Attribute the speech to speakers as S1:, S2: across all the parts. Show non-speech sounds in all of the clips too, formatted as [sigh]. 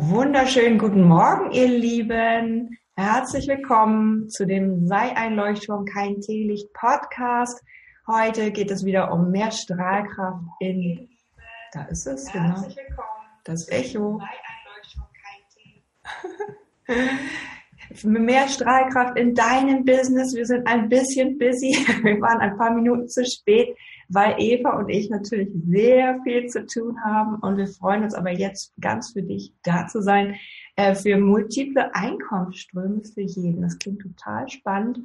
S1: Wunderschönen guten Morgen, ihr Lieben. Herzlich willkommen zu dem Sei ein Leuchtturm, kein Teelicht Podcast. Heute geht es wieder um mehr Strahlkraft in, da ist es, genau. Herzlich willkommen. Das Echo. [laughs] mehr Strahlkraft in deinem Business. Wir sind ein bisschen busy. [laughs] Wir waren ein paar Minuten zu spät weil Eva und ich natürlich sehr viel zu tun haben und wir freuen uns aber jetzt ganz für dich da zu sein, äh, für multiple Einkommensströme für jeden. Das klingt total spannend.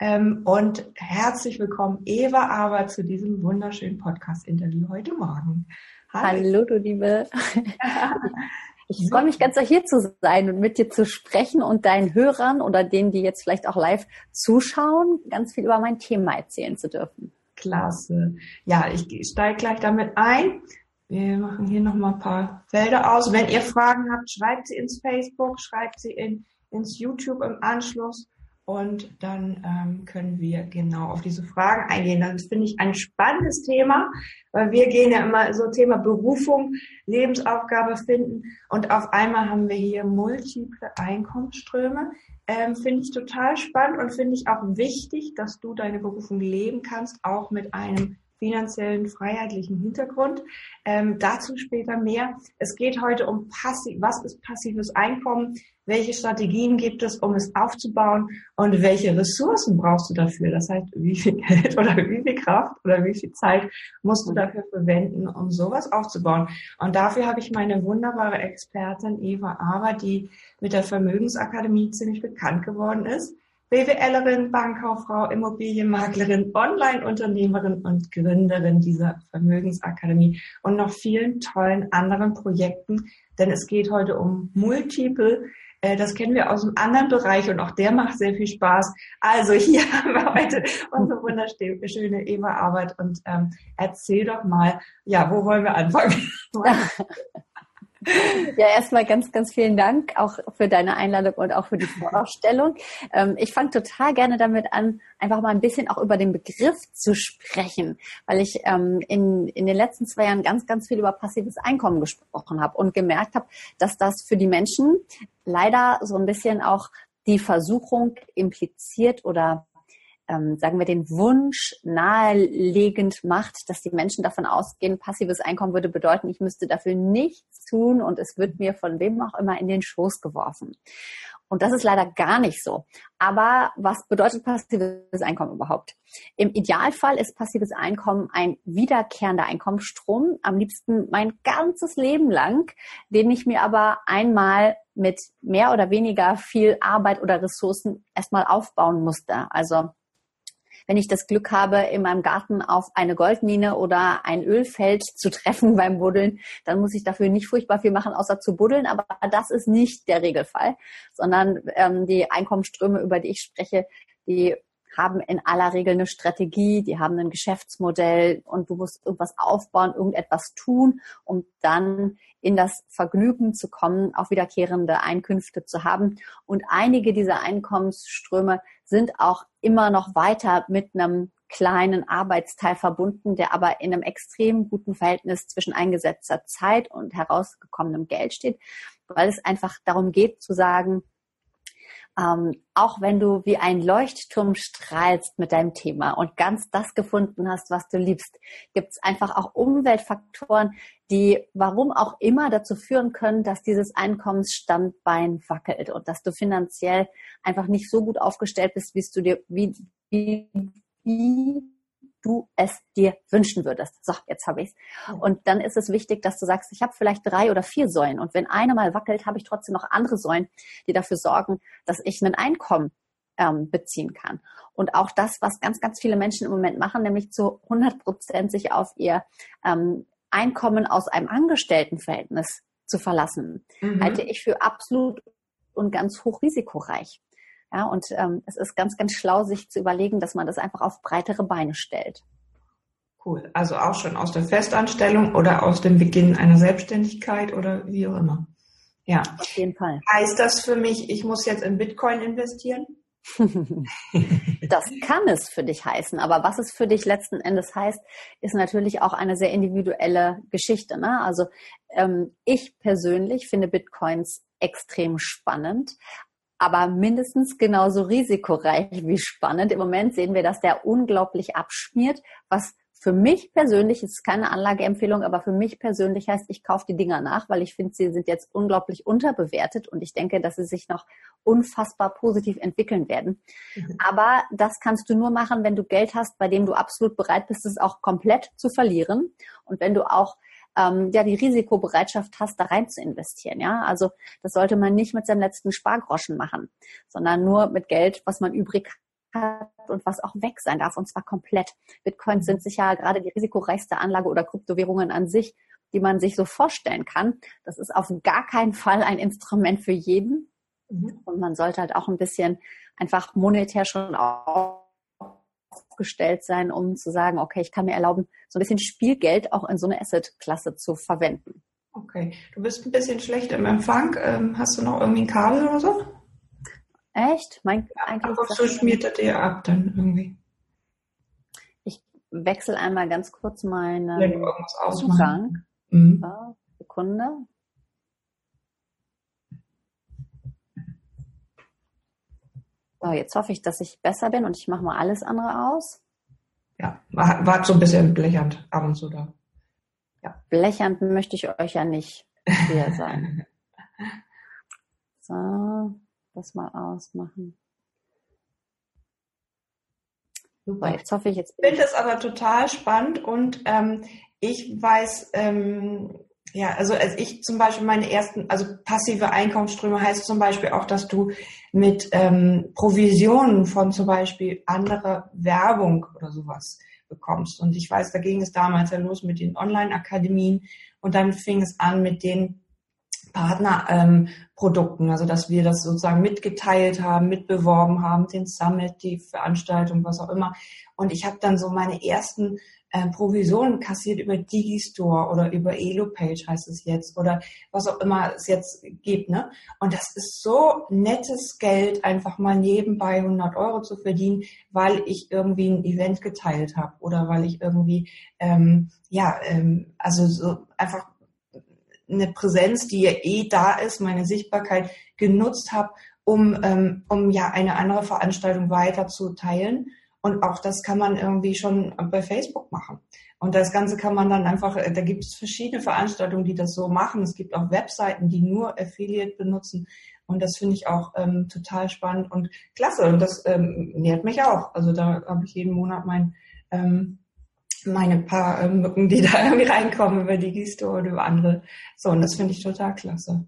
S1: Ähm, und herzlich willkommen, Eva, aber zu diesem wunderschönen Podcast-Interview heute Morgen.
S2: Hallo, Hallo du Liebe. [laughs] Ich freue mich ganz, hier zu sein und mit dir zu sprechen und deinen Hörern oder denen, die jetzt vielleicht auch live zuschauen, ganz viel über mein Thema erzählen zu dürfen.
S1: Klasse. Ja, ich steige gleich damit ein. Wir machen hier nochmal ein paar Felder aus. Wenn ihr Fragen habt, schreibt sie ins Facebook, schreibt sie in, ins YouTube im Anschluss und dann ähm, können wir genau auf diese Fragen eingehen. Das finde ich ein spannendes Thema, weil wir gehen ja immer so Thema Berufung, Lebensaufgabe finden und auf einmal haben wir hier multiple Einkommensströme. Ähm, finde ich total spannend und finde ich auch wichtig, dass du deine Berufung leben kannst, auch mit einem finanziellen, freiheitlichen Hintergrund. Ähm, dazu später mehr. Es geht heute um passiv, was ist passives Einkommen? Welche Strategien gibt es, um es aufzubauen? Und welche Ressourcen brauchst du dafür? Das heißt, wie viel Geld [laughs] oder wie viel Kraft oder wie viel Zeit musst du dafür verwenden, um sowas aufzubauen? Und dafür habe ich meine wunderbare Expertin Eva Aber, die mit der Vermögensakademie ziemlich bekannt geworden ist BWLerin, Bankkauffrau, Immobilienmaklerin, Online-Unternehmerin und Gründerin dieser Vermögensakademie und noch vielen tollen anderen Projekten, denn es geht heute um Multiple. Äh, das kennen wir aus einem anderen Bereich und auch der macht sehr viel Spaß. Also hier [laughs] haben wir heute unsere wunderschöne Eva Arbeit und ähm, erzähl doch mal, ja, wo wollen wir anfangen? [laughs] [laughs]
S2: Ja, erstmal ganz, ganz vielen Dank auch für deine Einladung und auch für die Vorstellung. Ähm, ich fange total gerne damit an, einfach mal ein bisschen auch über den Begriff zu sprechen, weil ich ähm, in, in den letzten zwei Jahren ganz, ganz viel über passives Einkommen gesprochen habe und gemerkt habe, dass das für die Menschen leider so ein bisschen auch die Versuchung impliziert oder ähm, sagen wir, den Wunsch nahelegend macht, dass die Menschen davon ausgehen, passives Einkommen würde bedeuten, ich müsste dafür nichts tun und es wird mir von wem auch immer in den Schoß geworfen. Und das ist leider gar nicht so. Aber was bedeutet passives Einkommen überhaupt? Im Idealfall ist passives Einkommen ein wiederkehrender Einkommensstrom, am liebsten mein ganzes Leben lang, den ich mir aber einmal mit mehr oder weniger viel Arbeit oder Ressourcen erstmal aufbauen musste. Also wenn ich das Glück habe, in meinem Garten auf eine Goldmine oder ein Ölfeld zu treffen [laughs] beim Buddeln, dann muss ich dafür nicht furchtbar viel machen, außer zu buddeln. Aber das ist nicht der Regelfall, sondern ähm, die Einkommensströme, über die ich spreche, die haben in aller Regel eine Strategie, die haben ein Geschäftsmodell und du musst irgendwas aufbauen, irgendetwas tun, um dann in das Vergnügen zu kommen, auch wiederkehrende Einkünfte zu haben. Und einige dieser Einkommensströme sind auch immer noch weiter mit einem kleinen Arbeitsteil verbunden, der aber in einem extrem guten Verhältnis zwischen eingesetzter Zeit und herausgekommenem Geld steht, weil es einfach darum geht zu sagen, ähm, auch wenn du wie ein Leuchtturm strahlst mit deinem Thema und ganz das gefunden hast, was du liebst, gibt es einfach auch Umweltfaktoren, die warum auch immer dazu führen können, dass dieses Einkommensstandbein wackelt und dass du finanziell einfach nicht so gut aufgestellt bist, wie du dir, wie, wie, wie du es dir wünschen würdest. So, jetzt habe ich's. Und dann ist es wichtig, dass du sagst, ich habe vielleicht drei oder vier Säulen und wenn eine mal wackelt, habe ich trotzdem noch andere Säulen, die dafür sorgen, dass ich ein Einkommen ähm, beziehen kann. Und auch das, was ganz, ganz viele Menschen im Moment machen, nämlich zu 100 Prozent sich auf ihr ähm, Einkommen aus einem Angestelltenverhältnis zu verlassen, mhm. halte ich für absolut und ganz hochrisikoreich. Ja, und ähm, es ist ganz, ganz schlau, sich zu überlegen, dass man das einfach auf breitere Beine stellt.
S1: Cool. Also auch schon aus der Festanstellung oder aus dem Beginn einer Selbstständigkeit oder wie auch immer. Ja.
S2: Auf jeden Fall.
S1: Heißt das für mich, ich muss jetzt in Bitcoin investieren? [laughs]
S2: das kann es für dich heißen. Aber was es für dich letzten Endes heißt, ist natürlich auch eine sehr individuelle Geschichte. Ne? Also ähm, ich persönlich finde Bitcoins extrem spannend, aber mindestens genauso risikoreich wie spannend. Im Moment sehen wir, dass der unglaublich abschmiert, was für mich persönlich, ist keine Anlageempfehlung, aber für mich persönlich heißt, ich kaufe die Dinger nach, weil ich finde, sie sind jetzt unglaublich unterbewertet und ich denke, dass sie sich noch unfassbar positiv entwickeln werden. Mhm. Aber das kannst du nur machen, wenn du Geld hast, bei dem du absolut bereit bist, es auch komplett zu verlieren und wenn du auch ähm, ja die Risikobereitschaft hast, da rein zu investieren. Ja, also das sollte man nicht mit seinem letzten Spargroschen machen, sondern nur mit Geld, was man übrig hat und was auch weg sein darf und zwar komplett. Bitcoins sind sicher gerade die risikoreichste Anlage oder Kryptowährungen an sich, die man sich so vorstellen kann. Das ist auf gar keinen Fall ein Instrument für jeden. Mhm. Und man sollte halt auch ein bisschen einfach monetär schon aufgestellt sein, um zu sagen, okay, ich kann mir erlauben, so ein bisschen Spielgeld auch in so eine Asset-Klasse zu verwenden.
S1: Okay, du bist ein bisschen schlecht im Empfang. Ähm, hast du noch irgendwie ein Kabel oder so?
S2: Echt?
S1: Mein, eigentlich Aber so schmiert er dir ab dann irgendwie.
S2: Ich wechsle einmal ganz kurz meinen
S1: ja, Zugang. Mhm.
S2: Sekunde. So, jetzt hoffe ich, dass ich besser bin und ich mache mal alles andere aus.
S1: Ja, war, war so ein bisschen blechernd ab und zu da.
S2: Ja. Blechernd möchte ich euch ja nicht hier sein. So das mal ausmachen.
S1: Super, jetzt hoffe ich jetzt. Ich finde es aber total spannend und ähm, ich weiß, ähm, ja, also als ich zum Beispiel meine ersten, also passive Einkommensströme heißt zum Beispiel auch, dass du mit ähm, Provisionen von zum Beispiel anderer Werbung oder sowas bekommst. Und ich weiß, da ging es damals ja los mit den Online-Akademien und dann fing es an mit den Partnerprodukten, ähm, also dass wir das sozusagen mitgeteilt haben, mitbeworben haben, den Summit, die Veranstaltung, was auch immer. Und ich habe dann so meine ersten äh, Provisionen kassiert über Digistore oder über Elopage heißt es jetzt oder was auch immer es jetzt gibt. Ne? Und das ist so nettes Geld, einfach mal nebenbei 100 Euro zu verdienen, weil ich irgendwie ein Event geteilt habe oder weil ich irgendwie, ähm, ja, ähm, also so einfach eine Präsenz, die ja eh da ist, meine Sichtbarkeit genutzt habe, um, ähm, um ja eine andere Veranstaltung weiter zu teilen. Und auch das kann man irgendwie schon bei Facebook machen. Und das Ganze kann man dann einfach, äh, da gibt es verschiedene Veranstaltungen, die das so machen. Es gibt auch Webseiten, die nur Affiliate benutzen. Und das finde ich auch ähm, total spannend und klasse. Und das ähm, nährt mich auch. Also da habe ich jeden Monat mein ähm, meine paar äh, Mücken, die [laughs] da irgendwie reinkommen über Digistore oder über andere. So, und das finde ich total klasse.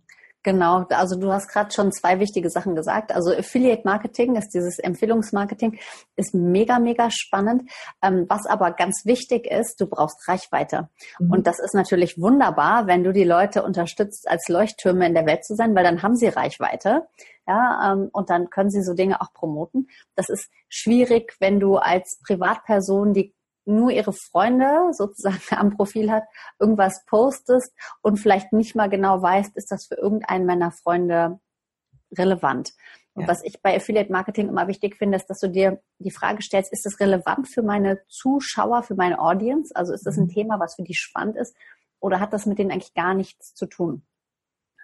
S2: Genau, also du hast gerade schon zwei wichtige Sachen gesagt. Also Affiliate Marketing ist dieses Empfehlungsmarketing, ist mega, mega spannend. Ähm, was aber ganz wichtig ist, du brauchst Reichweite. Mhm. Und das ist natürlich wunderbar, wenn du die Leute unterstützt, als Leuchttürme in der Welt zu sein, weil dann haben sie Reichweite. Ja, ähm, und dann können sie so Dinge auch promoten. Das ist schwierig, wenn du als Privatperson die nur ihre Freunde sozusagen [laughs] am Profil hat, irgendwas postest und vielleicht nicht mal genau weißt, ist das für irgendeinen meiner Freunde relevant. Und ja. was ich bei Affiliate Marketing immer wichtig finde, ist, dass du dir die Frage stellst, ist das relevant für meine Zuschauer, für meine Audience? Also ist das ein mhm. Thema, was für die spannend ist? Oder hat das mit denen eigentlich gar nichts zu tun?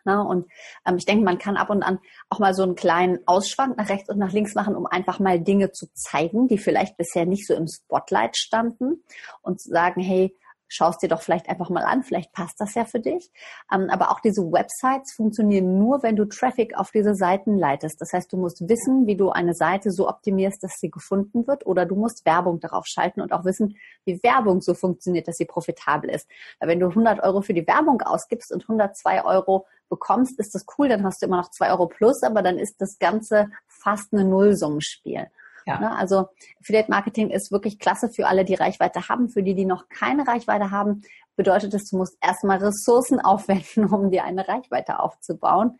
S2: Ne? Und ähm, ich denke, man kann ab und an auch mal so einen kleinen Ausschwank nach rechts und nach links machen, um einfach mal Dinge zu zeigen, die vielleicht bisher nicht so im Spotlight standen und zu sagen, hey, schaust dir doch vielleicht einfach mal an, vielleicht passt das ja für dich. Ähm, aber auch diese Websites funktionieren nur, wenn du Traffic auf diese Seiten leitest. Das heißt, du musst wissen, wie du eine Seite so optimierst, dass sie gefunden wird oder du musst Werbung darauf schalten und auch wissen, wie Werbung so funktioniert, dass sie profitabel ist. Weil wenn du 100 Euro für die Werbung ausgibst und 102 Euro bekommst, ist das cool, dann hast du immer noch 2 Euro plus, aber dann ist das Ganze fast eine Nullsummenspiel. Ja. Ne? Also Affiliate Marketing ist wirklich klasse für alle, die Reichweite haben. Für die, die noch keine Reichweite haben, bedeutet es, du musst erstmal Ressourcen [laughs] aufwenden, um dir eine Reichweite aufzubauen.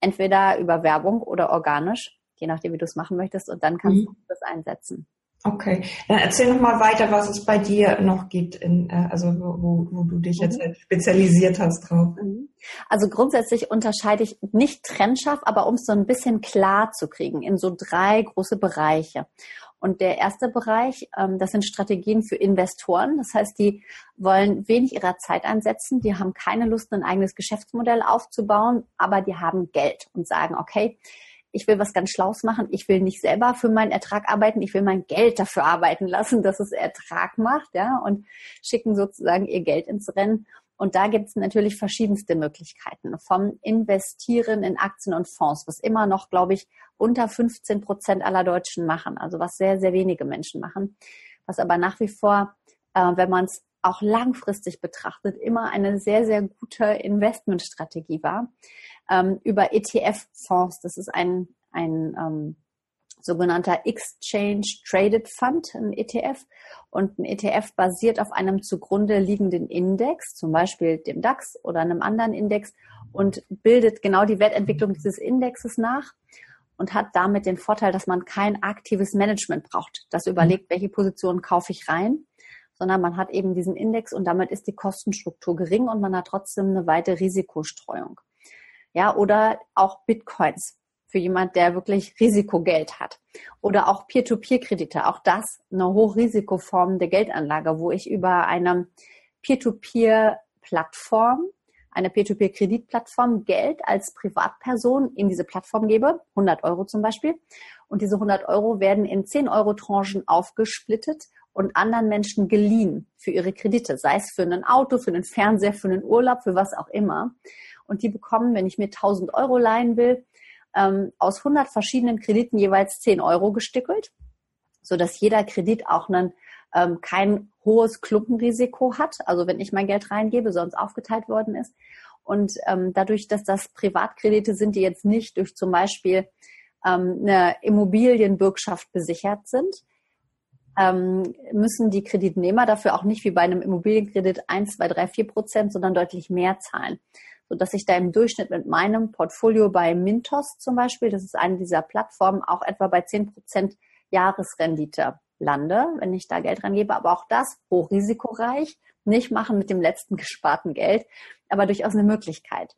S2: Entweder über Werbung oder organisch, je nachdem, wie du es machen möchtest. Und dann kannst mhm. du das einsetzen.
S1: Okay, dann erzähl noch mal weiter, was es bei dir noch gibt, in, äh, also wo, wo du dich jetzt mhm. spezialisiert hast drauf. Mhm.
S2: Also grundsätzlich unterscheide ich nicht trennscharf, aber um es so ein bisschen klar zu kriegen, in so drei große Bereiche. Und der erste Bereich, ähm, das sind Strategien für Investoren. Das heißt, die wollen wenig ihrer Zeit einsetzen, die haben keine Lust, ein eigenes Geschäftsmodell aufzubauen, aber die haben Geld und sagen, okay, ich will was ganz Schlaues machen. Ich will nicht selber für meinen Ertrag arbeiten. Ich will mein Geld dafür arbeiten lassen, dass es Ertrag macht, ja, und schicken sozusagen ihr Geld ins Rennen. Und da gibt es natürlich verschiedenste Möglichkeiten. Vom Investieren in Aktien und Fonds, was immer noch, glaube ich, unter 15 Prozent aller Deutschen machen, also was sehr, sehr wenige Menschen machen, was aber nach wie vor, äh, wenn man es auch langfristig betrachtet, immer eine sehr, sehr gute Investmentstrategie war ähm, über ETF-Fonds. Das ist ein, ein ähm, sogenannter Exchange Traded Fund, ein ETF. Und ein ETF basiert auf einem zugrunde liegenden Index, zum Beispiel dem DAX oder einem anderen Index und bildet genau die Wertentwicklung dieses Indexes nach und hat damit den Vorteil, dass man kein aktives Management braucht, das überlegt, welche Positionen kaufe ich rein, sondern man hat eben diesen Index und damit ist die Kostenstruktur gering und man hat trotzdem eine weite Risikostreuung ja, oder auch Bitcoins für jemand, der wirklich Risikogeld hat. Oder auch Peer-to-Peer-Kredite, auch das eine Hochrisikoform der Geldanlage, wo ich über eine Peer-to-Peer-Plattform, eine Peer-to-Peer-Kreditplattform Geld als Privatperson in diese Plattform gebe, 100 Euro zum Beispiel. Und diese 100 Euro werden in 10 Euro Tranchen aufgesplittet und anderen Menschen geliehen für ihre Kredite, sei es für ein Auto, für einen Fernseher, für einen Urlaub, für was auch immer und die bekommen, wenn ich mir 1000 Euro leihen will, ähm, aus 100 verschiedenen Krediten jeweils 10 Euro gestückelt, so dass jeder Kredit auch einen, ähm, kein hohes Klumpenrisiko hat. Also wenn ich mein Geld reingebe, sonst aufgeteilt worden ist. Und ähm, dadurch, dass das Privatkredite sind, die jetzt nicht durch zum Beispiel ähm, eine Immobilienbürgschaft besichert sind, ähm, müssen die Kreditnehmer dafür auch nicht wie bei einem Immobilienkredit 1, 2, 3, 4 Prozent, sondern deutlich mehr zahlen so dass ich da im Durchschnitt mit meinem Portfolio bei Mintos zum Beispiel, das ist eine dieser Plattformen, auch etwa bei 10 Prozent Jahresrendite lande, wenn ich da Geld reingebe. Aber auch das hochrisikoreich, nicht machen mit dem letzten gesparten Geld, aber durchaus eine Möglichkeit.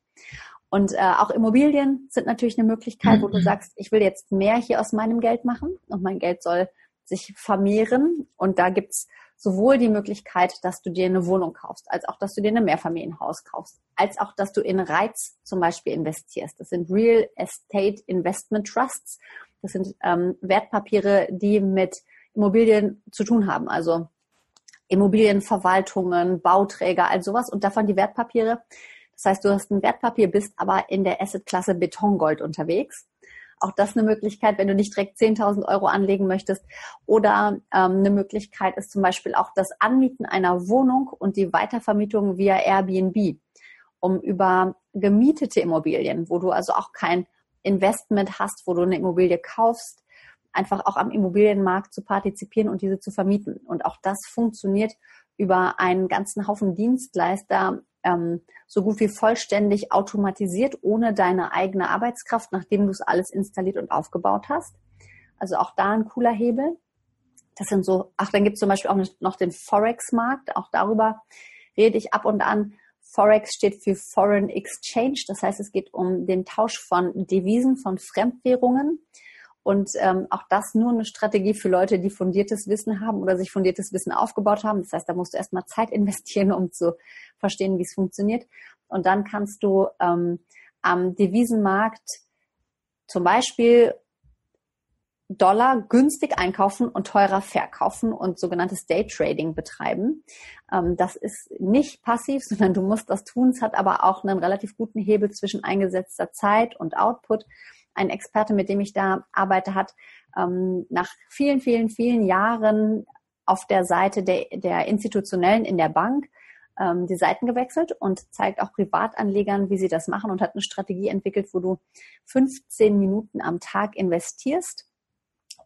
S2: Und äh, auch Immobilien sind natürlich eine Möglichkeit, wo du mhm. sagst, ich will jetzt mehr hier aus meinem Geld machen und mein Geld soll sich vermehren. Und da gibt's sowohl die Möglichkeit, dass du dir eine Wohnung kaufst, als auch, dass du dir ein Mehrfamilienhaus kaufst, als auch, dass du in Reiz zum Beispiel investierst. Das sind Real Estate Investment Trusts. Das sind ähm, Wertpapiere, die mit Immobilien zu tun haben. Also Immobilienverwaltungen, Bauträger, all sowas und davon die Wertpapiere. Das heißt, du hast ein Wertpapier, bist aber in der Assetklasse Betongold unterwegs. Auch das eine Möglichkeit, wenn du nicht direkt 10.000 Euro anlegen möchtest. Oder ähm, eine Möglichkeit ist zum Beispiel auch das Anmieten einer Wohnung und die Weitervermietung via Airbnb, um über gemietete Immobilien, wo du also auch kein Investment hast, wo du eine Immobilie kaufst, einfach auch am Immobilienmarkt zu partizipieren und diese zu vermieten. Und auch das funktioniert über einen ganzen Haufen Dienstleister, ähm, so gut wie vollständig automatisiert, ohne deine eigene Arbeitskraft, nachdem du es alles installiert und aufgebaut hast. Also auch da ein cooler Hebel. Das sind so, ach, dann gibt es zum Beispiel auch noch den Forex-Markt. Auch darüber rede ich ab und an. Forex steht für Foreign Exchange. Das heißt, es geht um den Tausch von Devisen, von Fremdwährungen. Und ähm, auch das nur eine Strategie für Leute, die fundiertes Wissen haben oder sich fundiertes Wissen aufgebaut haben. Das heißt, da musst du erstmal Zeit [laughs] investieren, um zu verstehen, wie es funktioniert. Und dann kannst du ähm, am Devisenmarkt zum Beispiel Dollar günstig einkaufen und teurer verkaufen und sogenanntes Daytrading betreiben. Ähm, das ist nicht passiv, [laughs] sondern du musst das tun. Es hat aber auch einen relativ guten Hebel zwischen eingesetzter Zeit und Output ein Experte, mit dem ich da arbeite, hat ähm, nach vielen, vielen, vielen Jahren auf der Seite der, der Institutionellen in der Bank ähm, die Seiten gewechselt und zeigt auch Privatanlegern, wie sie das machen und hat eine Strategie entwickelt, wo du 15 Minuten am Tag investierst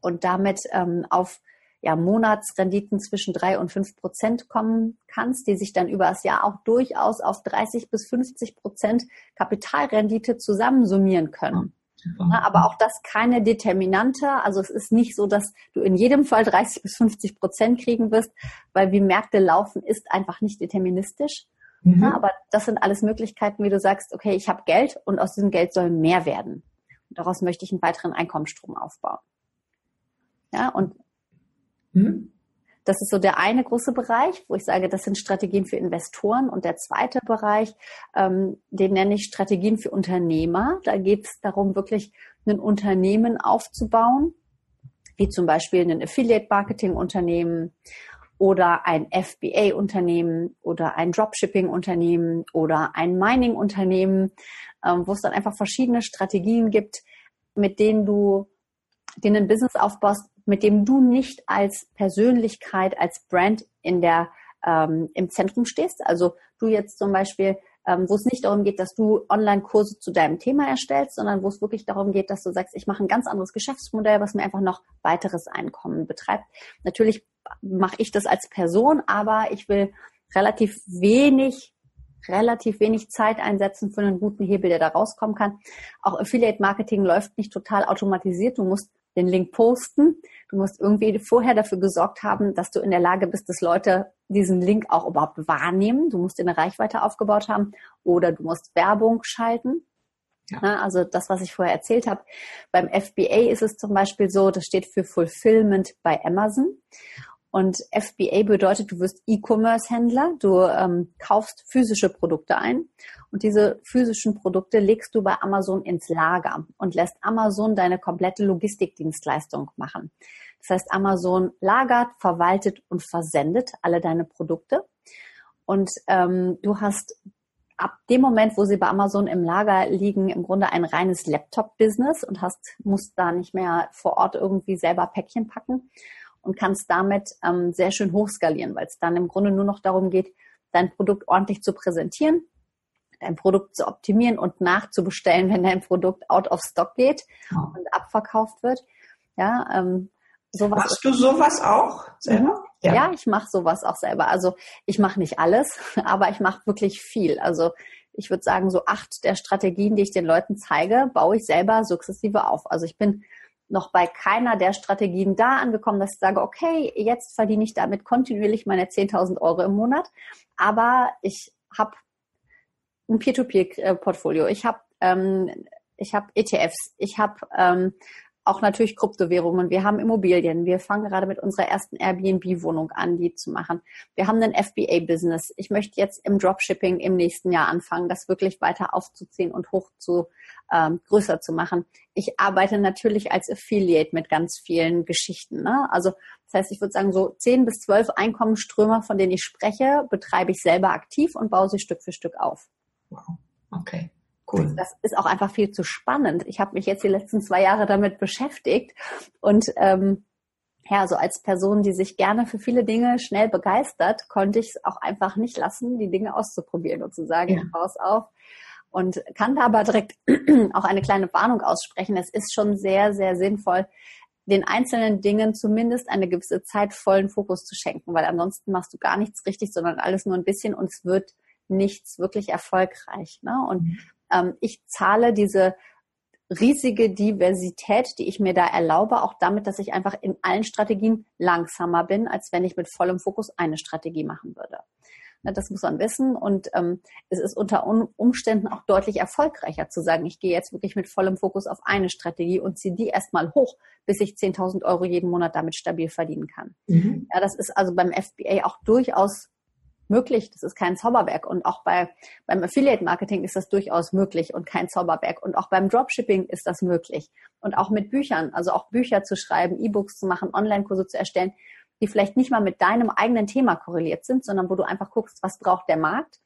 S2: und damit ähm, auf ja, Monatsrenditen zwischen drei und fünf Prozent kommen kannst, die sich dann über das Jahr auch durchaus auf 30 bis 50 Prozent Kapitalrendite zusammensummieren können. Super. Aber auch das keine Determinante. Also es ist nicht so, dass du in jedem Fall 30 bis 50 Prozent kriegen wirst, weil wie Märkte laufen, ist einfach nicht deterministisch. Mhm. Ja, aber das sind alles Möglichkeiten, wie du sagst, okay, ich habe Geld und aus diesem Geld soll mehr werden. Und daraus möchte ich einen weiteren Einkommensstrom aufbauen. Ja, und mhm. Das ist so der eine große Bereich, wo ich sage, das sind Strategien für Investoren. Und der zweite Bereich, ähm, den nenne ich Strategien für Unternehmer. Da geht es darum, wirklich ein Unternehmen aufzubauen, wie zum Beispiel ein Affiliate-Marketing-Unternehmen oder ein FBA-Unternehmen oder ein Dropshipping-Unternehmen oder ein Mining-Unternehmen, ähm, wo es dann einfach verschiedene Strategien gibt, mit denen du denen ein Business aufbaust, mit dem du nicht als Persönlichkeit, als Brand in der, ähm, im Zentrum stehst. Also du jetzt zum Beispiel, ähm, wo es nicht darum geht, dass du Online-Kurse zu deinem Thema erstellst, sondern wo es wirklich darum geht, dass du sagst, ich mache ein ganz anderes Geschäftsmodell, was mir einfach noch weiteres Einkommen betreibt. Natürlich mache ich das als Person, aber ich will relativ wenig relativ wenig Zeit einsetzen für einen guten Hebel, der da rauskommen kann. Auch Affiliate Marketing läuft nicht total automatisiert. Du musst den Link posten. Du musst irgendwie vorher dafür gesorgt haben, dass du in der Lage bist, dass Leute diesen Link auch überhaupt wahrnehmen. Du musst eine Reichweite aufgebaut haben oder du musst Werbung schalten. Ja. Also das, was ich vorher erzählt habe. Beim FBA ist es zum Beispiel so, das steht für Fulfillment bei Amazon. Und FBA bedeutet, du wirst E-Commerce-Händler, du ähm, kaufst physische Produkte ein und diese physischen Produkte legst du bei Amazon ins Lager und lässt Amazon deine komplette Logistikdienstleistung machen. Das heißt, Amazon lagert, verwaltet und versendet alle deine Produkte. Und ähm, du hast ab dem Moment, wo sie bei Amazon im Lager liegen, im Grunde ein reines Laptop-Business und hast, musst da nicht mehr vor Ort irgendwie selber Päckchen packen und kannst damit ähm, sehr schön hochskalieren, weil es dann im Grunde nur noch darum geht, dein Produkt ordentlich zu präsentieren, dein Produkt zu optimieren und nachzubestellen, [laughs] wenn dein Produkt out of stock geht ja. und abverkauft wird. Ja, ähm,
S1: sowas Machst du sowas auch selber?
S2: Mhm. Ja. ja, ich mache sowas auch selber. Also ich mache nicht alles, [laughs] aber ich mache wirklich viel. Also ich würde sagen, so acht der Strategien, die ich den Leuten zeige, baue ich selber sukzessive auf. Also ich bin noch bei keiner der Strategien da angekommen, dass ich sage, okay, jetzt verdiene ich damit kontinuierlich meine 10.000 Euro im Monat, aber ich habe ein Peer-to-Peer-Portfolio, ich habe ähm, ich ETFs, ich habe ähm, auch natürlich Kryptowährungen. Wir haben Immobilien. Wir fangen gerade mit unserer ersten Airbnb-Wohnung an, die zu machen. Wir haben ein FBA-Business. Ich möchte jetzt im Dropshipping im nächsten Jahr anfangen, das wirklich weiter aufzuziehen und hoch zu ähm, größer zu machen. Ich arbeite natürlich als Affiliate mit ganz vielen Geschichten. Ne? Also das heißt, ich würde sagen, so zehn bis zwölf Einkommensströme, von denen ich spreche, betreibe ich selber aktiv und baue sie Stück für Stück auf.
S1: Wow. Okay. Cool.
S2: Das ist auch einfach viel zu spannend. Ich habe mich jetzt die letzten zwei Jahre damit beschäftigt und ähm, ja, so als Person, die sich gerne für viele Dinge schnell begeistert, konnte ich es auch einfach nicht lassen, die Dinge auszuprobieren und zu sagen, ja. ich baue es auf. Und kann da aber direkt [clears throat] auch eine kleine Warnung aussprechen. Es ist schon sehr, sehr sinnvoll, den einzelnen Dingen zumindest eine gewisse Zeit vollen Fokus zu schenken, weil ansonsten machst du gar nichts richtig, sondern alles nur ein bisschen und es wird nichts wirklich erfolgreich. Ne? Und mhm ähm, ich zahle diese riesige Diversität, die ich mir da erlaube, auch damit, dass ich einfach in allen Strategien langsamer bin, als wenn ich mit vollem Fokus eine Strategie machen würde. Das muss man wissen und ähm, es ist unter Umständen auch deutlich erfolgreicher zu sagen, ich gehe jetzt wirklich mit vollem Fokus auf eine Strategie und ziehe die erstmal hoch, bis ich 10.000 Euro jeden Monat damit stabil verdienen kann. Mhm. Ja, das ist also beim FBA auch durchaus möglich. Das ist kein Zauberberg. Und auch bei, beim Affiliate Marketing ist das durchaus möglich und kein Zauberberg. Und auch beim Dropshipping ist das möglich. Und auch mit Büchern, also auch Bücher zu schreiben, E-Books zu machen, Online-Kurse zu erstellen, die vielleicht nicht mal mit deinem eigenen Thema korreliert sind, sondern wo du einfach guckst, was braucht der Markt,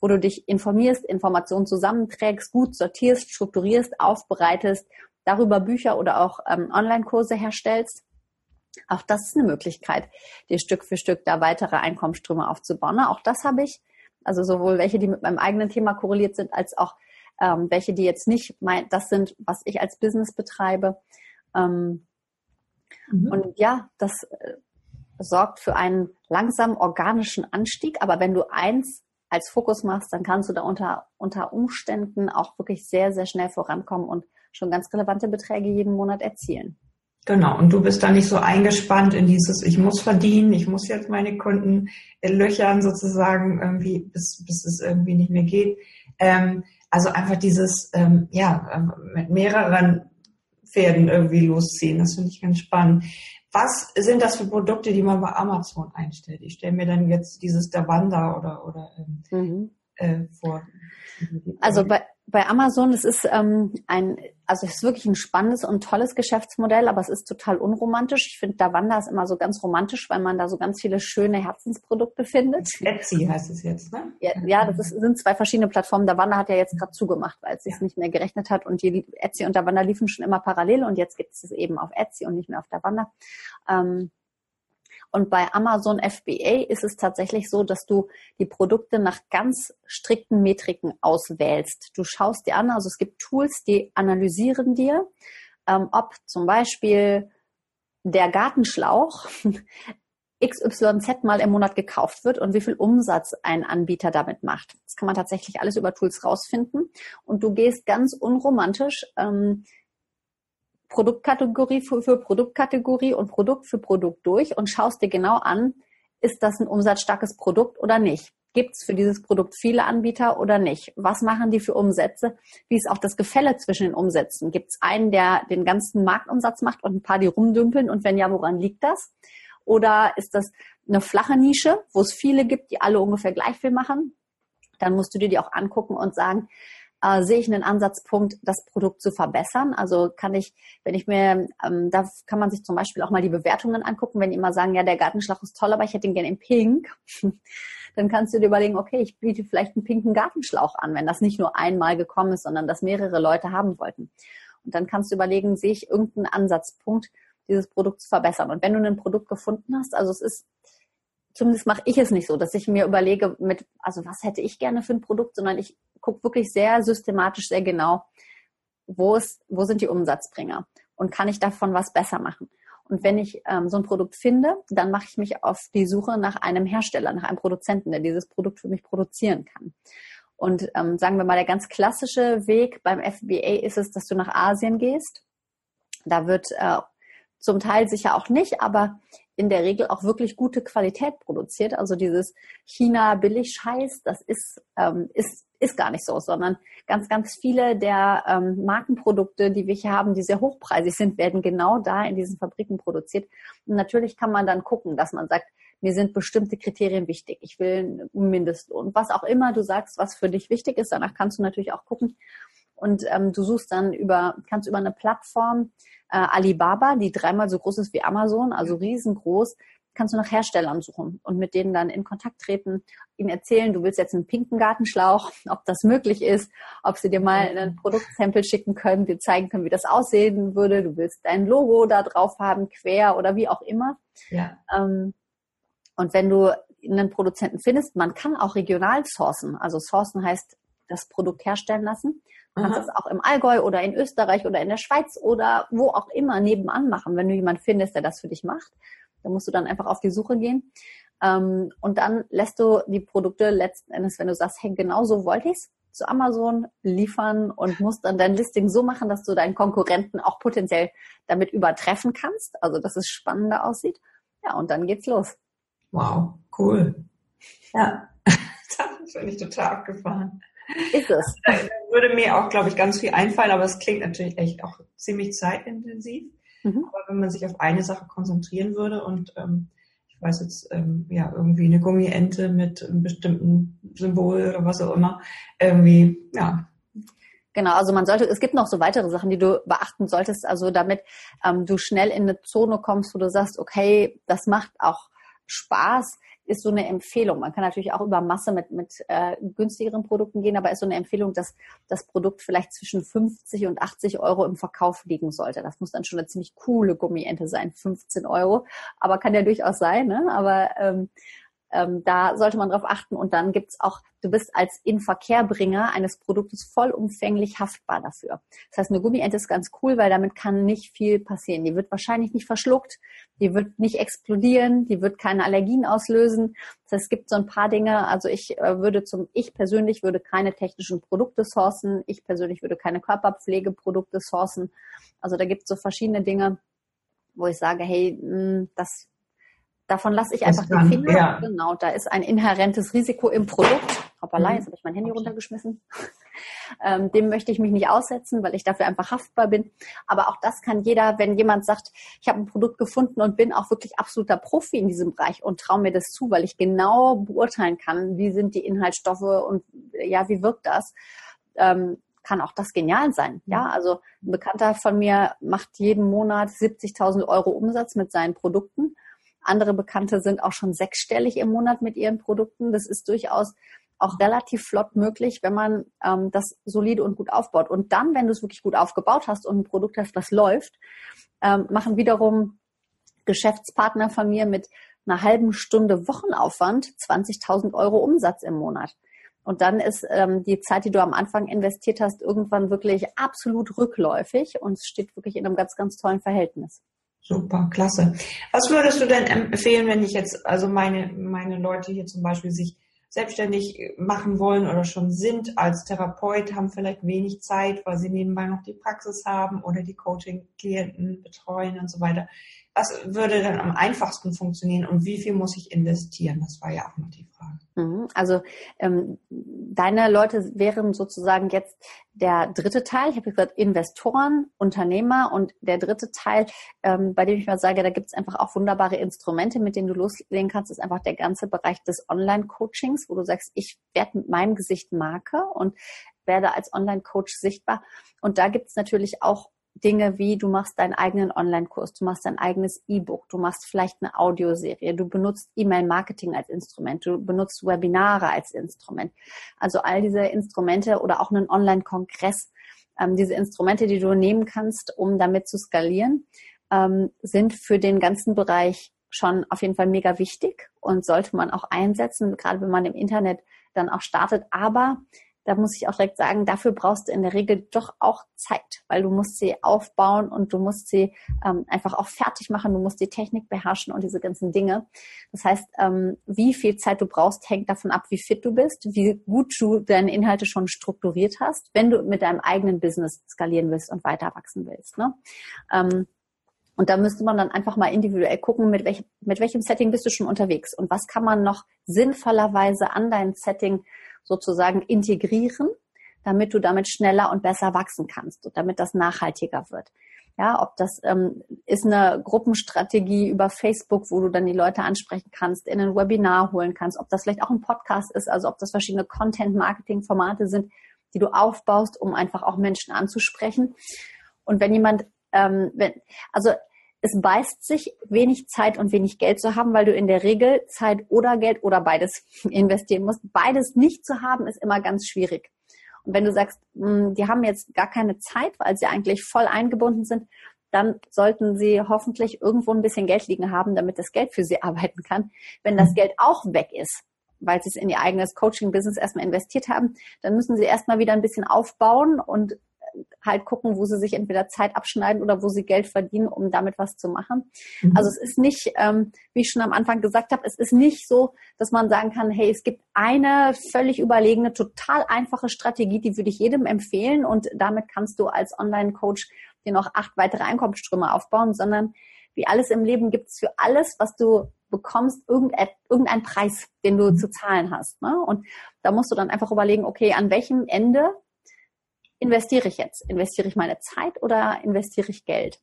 S2: wo du dich informierst, Informationen zusammenträgst, gut sortierst, strukturierst, aufbereitest, darüber Bücher oder auch ähm, Online-Kurse herstellst auch das ist eine Möglichkeit, dir Stück für Stück da weitere Einkommensströme aufzubauen. Auch das habe ich, also sowohl welche, die mit meinem eigenen Thema korreliert sind, als auch ähm, welche, die jetzt nicht mein, das sind, was ich als Business betreibe. Ähm, mhm. Und ja, das äh, sorgt für einen langsamen organischen Anstieg. Aber wenn du eins als Fokus machst, dann kannst du da unter, unter Umständen auch wirklich sehr, sehr schnell vorankommen und schon ganz relevante Beträge jeden Monat erzielen.
S1: Genau, und du bist da nicht so eingespannt in dieses, ich muss verdienen, ich muss jetzt meine Kunden löchern sozusagen, irgendwie, bis, bis es irgendwie nicht mehr geht. Ähm, also einfach dieses, ähm, ja, ähm, mit mehreren Pferden irgendwie losziehen, das finde ich ganz spannend. Was sind das für Produkte, die man bei Amazon einstellt? Ich stelle mir dann jetzt dieses Davanda oder, oder ähm, mhm. äh, vor.
S2: Also bei, bei Amazon, das ist ähm, ein, also es ist wirklich ein spannendes und tolles Geschäftsmodell, aber es ist total unromantisch. Ich finde Davanda ist immer so ganz romantisch, weil man da so ganz viele schöne Herzensprodukte findet. [laughs]
S1: Etsy heißt es jetzt, ne?
S2: Ja, ja das ist, sind zwei verschiedene Plattformen. Davanda hat ja jetzt gerade zugemacht, weil es sich ja. nicht mehr gerechnet hat und die Etsy und Davanda liefen schon immer parallel und jetzt gibt es es eben auf Etsy und nicht mehr auf Davanda. Ähm, und bei Amazon FBA ist es tatsächlich so, dass du die Produkte nach ganz strikten Metriken auswählst. Du schaust dir an, also es gibt Tools, die analysieren dir, ähm, ob zum Beispiel der Gartenschlauch [laughs] XYZ mal im Monat gekauft wird und wie viel Umsatz ein Anbieter damit macht. Das kann man tatsächlich alles über Tools rausfinden. Und du gehst ganz unromantisch ähm, Produktkategorie für, für Produktkategorie und Produkt für Produkt durch und schaust dir genau an, ist das ein umsatzstarkes Produkt oder nicht? Gibt es für dieses Produkt viele Anbieter oder nicht? Was machen die für Umsätze? Wie ist auch das Gefälle zwischen den Umsätzen? Gibt es einen, der den ganzen Marktumsatz macht und ein paar, die rumdümpeln? Und wenn ja, woran liegt das? Oder ist das eine flache Nische, wo es viele gibt, die alle ungefähr gleich viel machen? Dann musst du dir die auch angucken und sagen, äh, sehe ich einen Ansatzpunkt, das Produkt zu verbessern. Also kann ich, wenn ich mir, ähm, da kann man sich zum Beispiel auch mal die Bewertungen angucken, wenn die immer sagen, ja, der Gartenschlauch ist toll, aber ich hätte ihn gerne in Pink. [laughs] dann kannst du dir überlegen, okay, ich biete vielleicht einen pinken Gartenschlauch an, wenn das nicht nur einmal gekommen ist, sondern das mehrere Leute haben wollten. Und dann kannst du überlegen, sehe ich irgendeinen Ansatzpunkt, dieses Produkt zu verbessern. Und wenn du ein Produkt gefunden hast, also es ist zumindest mache ich es nicht so, dass ich mir überlege, mit, also was hätte ich gerne für ein Produkt, sondern ich gucke wirklich sehr systematisch, sehr genau, wo ist, wo sind die Umsatzbringer und kann ich davon was besser machen. Und wenn ich ähm, so ein Produkt finde, dann mache ich mich auf die Suche nach einem Hersteller, nach einem Produzenten, der dieses Produkt für mich produzieren kann. Und ähm, sagen wir mal, der ganz klassische Weg beim FBA ist es, dass du nach Asien gehst. Da wird äh, zum Teil sicher auch nicht, aber in der Regel auch wirklich gute Qualität produziert. Also dieses China-Billig-Scheiß, das ist, ähm, ist, ist gar nicht so, sondern ganz, ganz viele der ähm, Markenprodukte, die wir hier haben, die sehr hochpreisig sind, werden genau da in diesen Fabriken produziert. Und natürlich kann man dann gucken, dass man sagt, mir sind bestimmte Kriterien wichtig. Ich will einen Mindestlohn. Was auch immer du sagst, was für dich wichtig ist, danach kannst du natürlich auch gucken. Und ähm, du suchst dann über, kannst über eine Plattform äh, Alibaba, die dreimal so groß ist wie Amazon, also riesengroß, kannst du nach Herstellern suchen und mit denen dann in Kontakt treten, ihnen erzählen, du willst jetzt einen pinken Gartenschlauch, [laughs] ob das möglich ist, ob sie dir mal ein Produktsample schicken können, dir zeigen können, wie das aussehen würde, du willst dein Logo da drauf haben, quer oder wie auch immer. Ja. Ähm, und wenn du einen Produzenten findest, man kann auch regional sourcen. Also sourcen heißt das Produkt herstellen lassen. Du kannst es auch im Allgäu oder in Österreich oder in der Schweiz oder wo auch immer nebenan machen, wenn du jemanden findest, der das für dich macht. dann musst du dann einfach auf die Suche gehen. Ähm, und dann lässt du die Produkte letzten Endes, wenn du sagst, hey, genau so wollte ich's, zu Amazon liefern und musst dann dein Listing so machen, dass du deinen Konkurrenten auch potenziell damit übertreffen kannst. Also, dass es spannender aussieht. Ja, und dann geht's los.
S1: Wow, cool. Ja, [laughs] das finde ich total abgefahren. Ist es. Da würde mir auch, glaube ich, ganz viel einfallen, aber es klingt natürlich echt auch ziemlich zeitintensiv. Mhm. Aber wenn man sich auf eine Sache konzentrieren würde und ähm, ich weiß jetzt, ähm, ja, irgendwie eine Gummiente mit einem bestimmten Symbol oder was auch immer, irgendwie, ja.
S2: Genau, also man sollte, es gibt noch so weitere Sachen, die du beachten solltest, also damit ähm, du schnell in eine Zone kommst, wo du sagst, okay, das macht auch Spaß, ist so eine Empfehlung. Man kann natürlich auch über Masse mit, mit äh, günstigeren Produkten gehen, aber ist so eine Empfehlung, dass das Produkt vielleicht zwischen 50 und 80 Euro im Verkauf liegen sollte. Das muss dann schon eine ziemlich coole Gummiente sein, 15 Euro. Aber kann ja durchaus sein, ne? Aber ähm, ähm, da sollte man drauf achten. Und dann gibt's auch, du bist als Inverkehrbringer eines Produktes vollumfänglich haftbar dafür. Das heißt, eine Gummiente ist ganz cool, weil damit kann nicht viel passieren. Die wird wahrscheinlich nicht verschluckt, die wird nicht explodieren, die wird keine Allergien auslösen. Das heißt, es gibt so ein paar Dinge. Also ich äh, würde zum, ich persönlich würde keine technischen Produkte sourcen. Ich persönlich würde keine Körperpflegeprodukte sourcen. Also da gibt es so verschiedene Dinge, wo ich sage, hey, hm, das Davon lasse ich einfach die Finger. Ja. Genau, da ist ein inhärentes Risiko im Produkt. Hoppala, mhm. jetzt habe ich mein Handy runtergeschmissen. [laughs] ähm, dem möchte ich mich nicht aussetzen, weil ich dafür einfach haftbar bin. Aber auch das kann jeder, wenn jemand sagt, ich habe ein Produkt gefunden und bin auch wirklich absoluter Profi in diesem Bereich und traue mir das zu, weil ich genau beurteilen kann, wie sind die Inhaltsstoffe und ja, wie wirkt das. Ähm, kann auch das genial sein. Ja, mhm. also ein Bekannter von mir macht jeden Monat 70.000 Euro Umsatz mit seinen Produkten andere Bekannte sind auch schon sechsstellig im Monat mit ihren Produkten. Das ist durchaus auch relativ flott möglich, wenn man ähm, das solide und gut aufbaut. Und dann, wenn du es wirklich gut aufgebaut hast und ein Produkt hast, das läuft, ähm, machen wiederum Geschäftspartner von mir mit einer halben Stunde Wochenaufwand 20.000 Euro Umsatz im Monat. Und dann ist ähm, die Zeit, die du am Anfang investiert hast, irgendwann wirklich absolut rückläufig und es steht wirklich in einem ganz, ganz tollen Verhältnis.
S1: Super, klasse. Was würdest du denn empfehlen, wenn ich jetzt, also meine, meine Leute hier zum Beispiel sich selbstständig machen wollen oder schon sind als Therapeut, haben vielleicht wenig Zeit, weil sie nebenbei noch die Praxis haben oder die Coaching-Klienten betreuen und so weiter. Was würde dann am einfachsten funktionieren und wie viel muss ich investieren? Das war ja auch noch die Frage.
S2: Mhm. Also ähm, deine Leute wären sozusagen jetzt der dritte Teil. Ich habe gesagt Investoren, Unternehmer und der dritte Teil, ähm, bei dem ich mal sage, da gibt es einfach auch wunderbare Instrumente, mit denen du loslegen kannst, ist einfach der ganze Bereich des Online-Coachings, wo du sagst, ich werde mit meinem Gesicht Marke und werde als Online-Coach sichtbar. Und da gibt es natürlich auch Dinge wie, du machst deinen eigenen Online-Kurs, du machst dein eigenes E-Book, du machst vielleicht eine Audioserie, du benutzt E-Mail-Marketing als Instrument, du benutzt Webinare als Instrument. Also all diese Instrumente oder auch einen Online-Kongress, ähm, diese Instrumente, die du nehmen kannst, um damit zu skalieren, ähm, sind für den ganzen Bereich schon auf jeden Fall mega wichtig und sollte man auch einsetzen, gerade wenn man im Internet dann auch startet. Aber da muss ich auch direkt sagen, dafür brauchst du in der Regel doch auch Zeit, weil du musst sie aufbauen und du musst sie ähm, einfach auch fertig machen, du musst die Technik beherrschen und diese ganzen Dinge. Das heißt, ähm, wie viel Zeit du brauchst, hängt davon ab, wie fit du bist, wie gut du deine Inhalte schon strukturiert hast, wenn du mit deinem eigenen Business skalieren willst und weiter wachsen willst. Ne? Ähm, und da müsste man dann einfach mal individuell gucken, mit, welch, mit welchem Setting bist du schon unterwegs und was kann man noch sinnvollerweise an dein Setting sozusagen integrieren, damit du damit schneller und besser wachsen kannst und damit das nachhaltiger wird. Ja, ob das ähm, ist eine Gruppenstrategie über Facebook, wo du dann die Leute ansprechen kannst, in ein Webinar holen kannst, ob das vielleicht auch ein Podcast ist, also ob das verschiedene Content-Marketing-Formate sind, die du aufbaust, um einfach auch Menschen anzusprechen. Und wenn jemand, ähm, wenn, also es beißt sich, wenig Zeit und wenig Geld zu haben, weil du in der Regel Zeit oder Geld oder beides [laughs] investieren musst. Beides nicht zu haben, ist immer ganz schwierig. Und wenn du sagst, hm, die haben jetzt gar keine Zeit, weil sie eigentlich voll eingebunden sind, dann sollten sie hoffentlich irgendwo ein bisschen Geld liegen haben, damit das Geld für sie [laughs] arbeiten kann. Wenn das Geld auch weg ist, weil sie es in ihr eigenes Coaching-Business erstmal investiert haben, dann müssen sie erstmal wieder ein bisschen aufbauen und halt gucken, wo sie sich entweder Zeit abschneiden oder wo sie Geld verdienen, um damit was zu machen. Mhm. Also es ist nicht, ähm, wie ich schon am Anfang gesagt habe, es ist nicht so, dass man sagen kann, hey, es gibt eine völlig überlegene, total einfache Strategie, die würde ich jedem empfehlen und damit kannst du als Online-Coach dir noch acht weitere Einkommensströme aufbauen, sondern wie alles im Leben gibt es für alles, was du bekommst, irgendeinen Preis, den du mhm. zu zahlen hast. Ne? Und da musst du dann einfach überlegen, okay, an welchem Ende investiere ich jetzt? Investiere ich meine Zeit oder investiere ich Geld?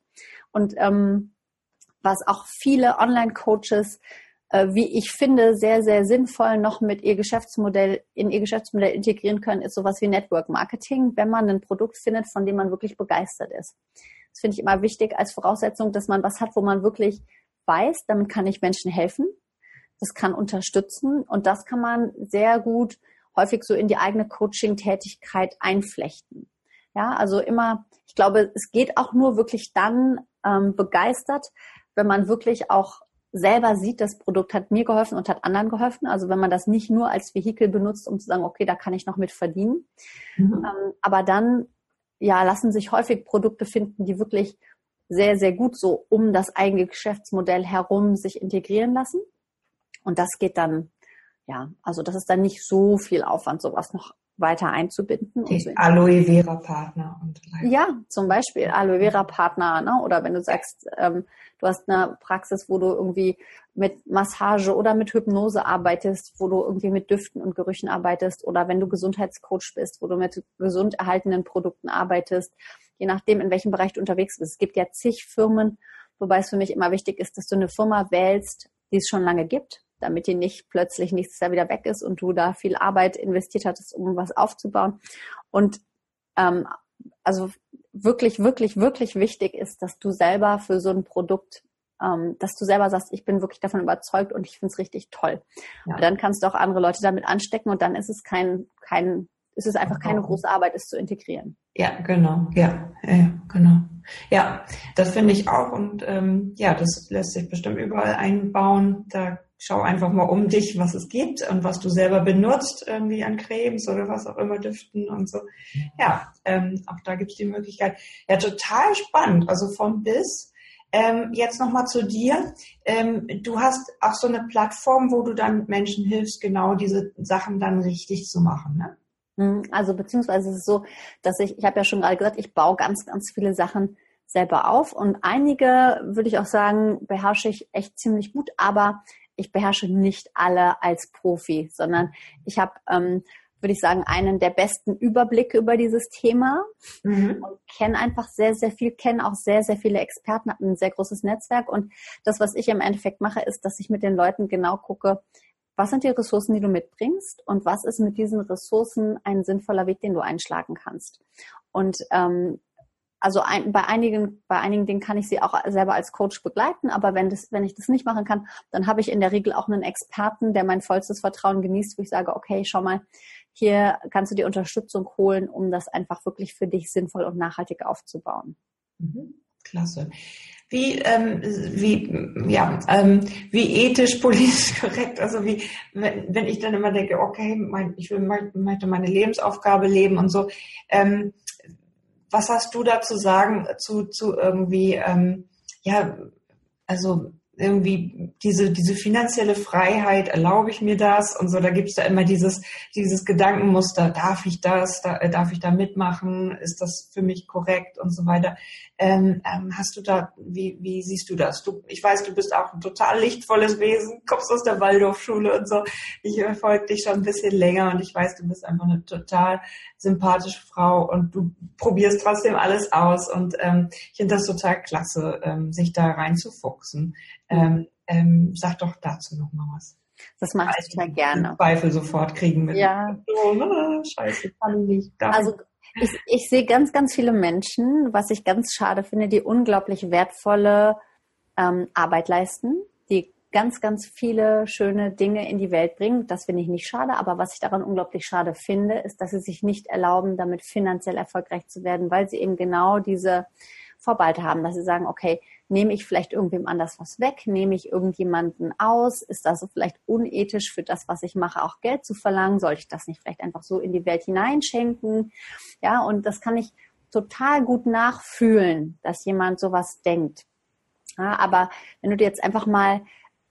S2: Und ähm, was auch viele Online-Coaches, äh, wie ich finde, sehr, sehr sinnvoll noch mit ihr Geschäftsmodell, in ihr Geschäftsmodell integrieren können, ist sowas wie Network Marketing, wenn man ein Produkt findet, von dem man wirklich begeistert ist. Das finde ich immer wichtig als Voraussetzung, dass man was hat, wo man wirklich weiß, damit kann ich Menschen helfen. Das kann unterstützen und das kann man sehr gut häufig so in die eigene Coaching-Tätigkeit einflechten. Ja, also immer, ich glaube, es geht auch nur wirklich dann ähm, begeistert, wenn man wirklich auch selber sieht, das Produkt hat mir geholfen und hat anderen geholfen. Also wenn man das nicht nur als Vehikel benutzt, um zu sagen, okay, da kann ich noch mit verdienen. Mhm. Ähm, aber dann, ja, lassen sich häufig Produkte finden, die wirklich sehr, sehr gut so um das eigene Geschäftsmodell herum sich integrieren lassen. Und das geht dann, ja, also das ist dann nicht so viel Aufwand, sowas noch weiter einzubinden.
S1: So Aloe Vera Partner und
S2: ja, zum Beispiel Aloe Vera Partner, ne? oder wenn du sagst, ähm, du hast eine Praxis, wo du irgendwie mit Massage oder mit Hypnose arbeitest, wo du irgendwie mit Düften und Gerüchen arbeitest, oder wenn du Gesundheitscoach bist, wo du mit gesund erhaltenen Produkten arbeitest, je nachdem, in welchem Bereich du unterwegs bist. Es gibt ja zig Firmen, wobei es für mich immer wichtig ist, dass du eine Firma wählst, die es schon lange gibt, damit die nicht plötzlich nichts da wieder weg ist und du da viel Arbeit investiert hattest, um was aufzubauen. Und ähm, also wirklich, wirklich, wirklich wichtig ist, dass du selber für so ein Produkt, ähm, dass du selber sagst, ich bin wirklich davon überzeugt und ich finde es richtig toll. Ja. Und dann kannst du auch andere Leute damit anstecken und dann ist es kein, kein, ist es einfach keine große Arbeit, es zu integrieren.
S1: Ja, genau, ja, ja genau. Ja, das finde ich auch und ähm, ja, das lässt sich bestimmt überall einbauen. Da schau einfach mal um dich, was es gibt und was du selber benutzt, irgendwie an Cremes oder was auch immer, Düften und so. Ja, ähm, auch da gibt es die Möglichkeit. Ja, total spannend. Also von bis. Ähm, jetzt nochmal zu dir. Ähm, du hast auch so eine Plattform, wo du dann Menschen hilfst, genau diese Sachen dann richtig zu machen, ne?
S2: Hm, also beziehungsweise ist es so, dass ich, ich habe ja schon gerade gesagt, ich baue ganz, ganz viele Sachen selber auf und einige, würde ich auch sagen, beherrsche ich echt ziemlich gut, aber ich beherrsche nicht alle als Profi, sondern ich habe, ähm, würde ich sagen, einen der besten Überblicke über dieses Thema mhm. und kenne einfach sehr, sehr viel, kenne auch sehr, sehr viele Experten, habe ein sehr großes Netzwerk und das, was ich im Endeffekt mache, ist, dass ich mit den Leuten genau gucke, was sind die Ressourcen, die du mitbringst und was ist mit diesen Ressourcen ein sinnvoller Weg, den du einschlagen kannst. Und ähm, also ein, bei einigen, bei einigen Dingen kann ich sie auch selber als Coach begleiten, aber wenn das, wenn ich das nicht machen kann, dann habe ich in der Regel auch einen Experten, der mein vollstes Vertrauen genießt, wo ich sage, okay, schau mal, hier kannst du die Unterstützung holen, um das einfach wirklich für dich sinnvoll und nachhaltig aufzubauen.
S1: Mhm. Klasse. Wie, ähm, wie, ja, ähm, wie ethisch, [laughs] politisch korrekt, also wie, wenn, wenn ich dann immer denke, okay, mein, ich will, möchte meine Lebensaufgabe leben und so, ähm, was hast du da zu sagen zu, zu irgendwie, ähm, ja, also irgendwie diese, diese finanzielle Freiheit, erlaube ich mir das und so, da gibt's da immer dieses, dieses Gedankenmuster, darf ich das, da, äh, darf ich da mitmachen, ist das für mich korrekt und so weiter. Ähm, ähm, hast du da, wie, wie siehst du das? Du, ich weiß, du bist auch ein total lichtvolles Wesen, kommst aus der Waldorfschule und so. Ich verfolge dich schon ein bisschen länger und ich weiß, du bist einfach eine total sympathische Frau und du probierst trotzdem alles aus und ähm, ich finde das total klasse, ähm, sich da reinzufuchsen. Ähm, ähm, sag doch dazu noch mal was.
S2: Das mache ich total gerne.
S1: Zweifel sofort kriegen mit.
S2: Ja.
S1: Oh, na, scheiße, kann ich nicht.
S2: Darf also ich, ich sehe ganz, ganz viele Menschen, was ich ganz schade finde, die unglaublich wertvolle ähm, Arbeit leisten, die ganz, ganz viele schöne Dinge in die Welt bringen. Das finde ich nicht schade, aber was ich daran unglaublich schade finde, ist, dass sie sich nicht erlauben, damit finanziell erfolgreich zu werden, weil sie eben genau diese Vorbehalte haben, dass sie sagen, okay, nehme ich vielleicht irgendwem anders was weg, nehme ich irgendjemanden aus, ist das vielleicht unethisch für das, was ich mache, auch Geld zu verlangen, sollte ich das nicht vielleicht einfach so in die Welt hineinschenken, ja, und das kann ich total gut nachfühlen, dass jemand sowas denkt. Ja, aber wenn du dir jetzt einfach mal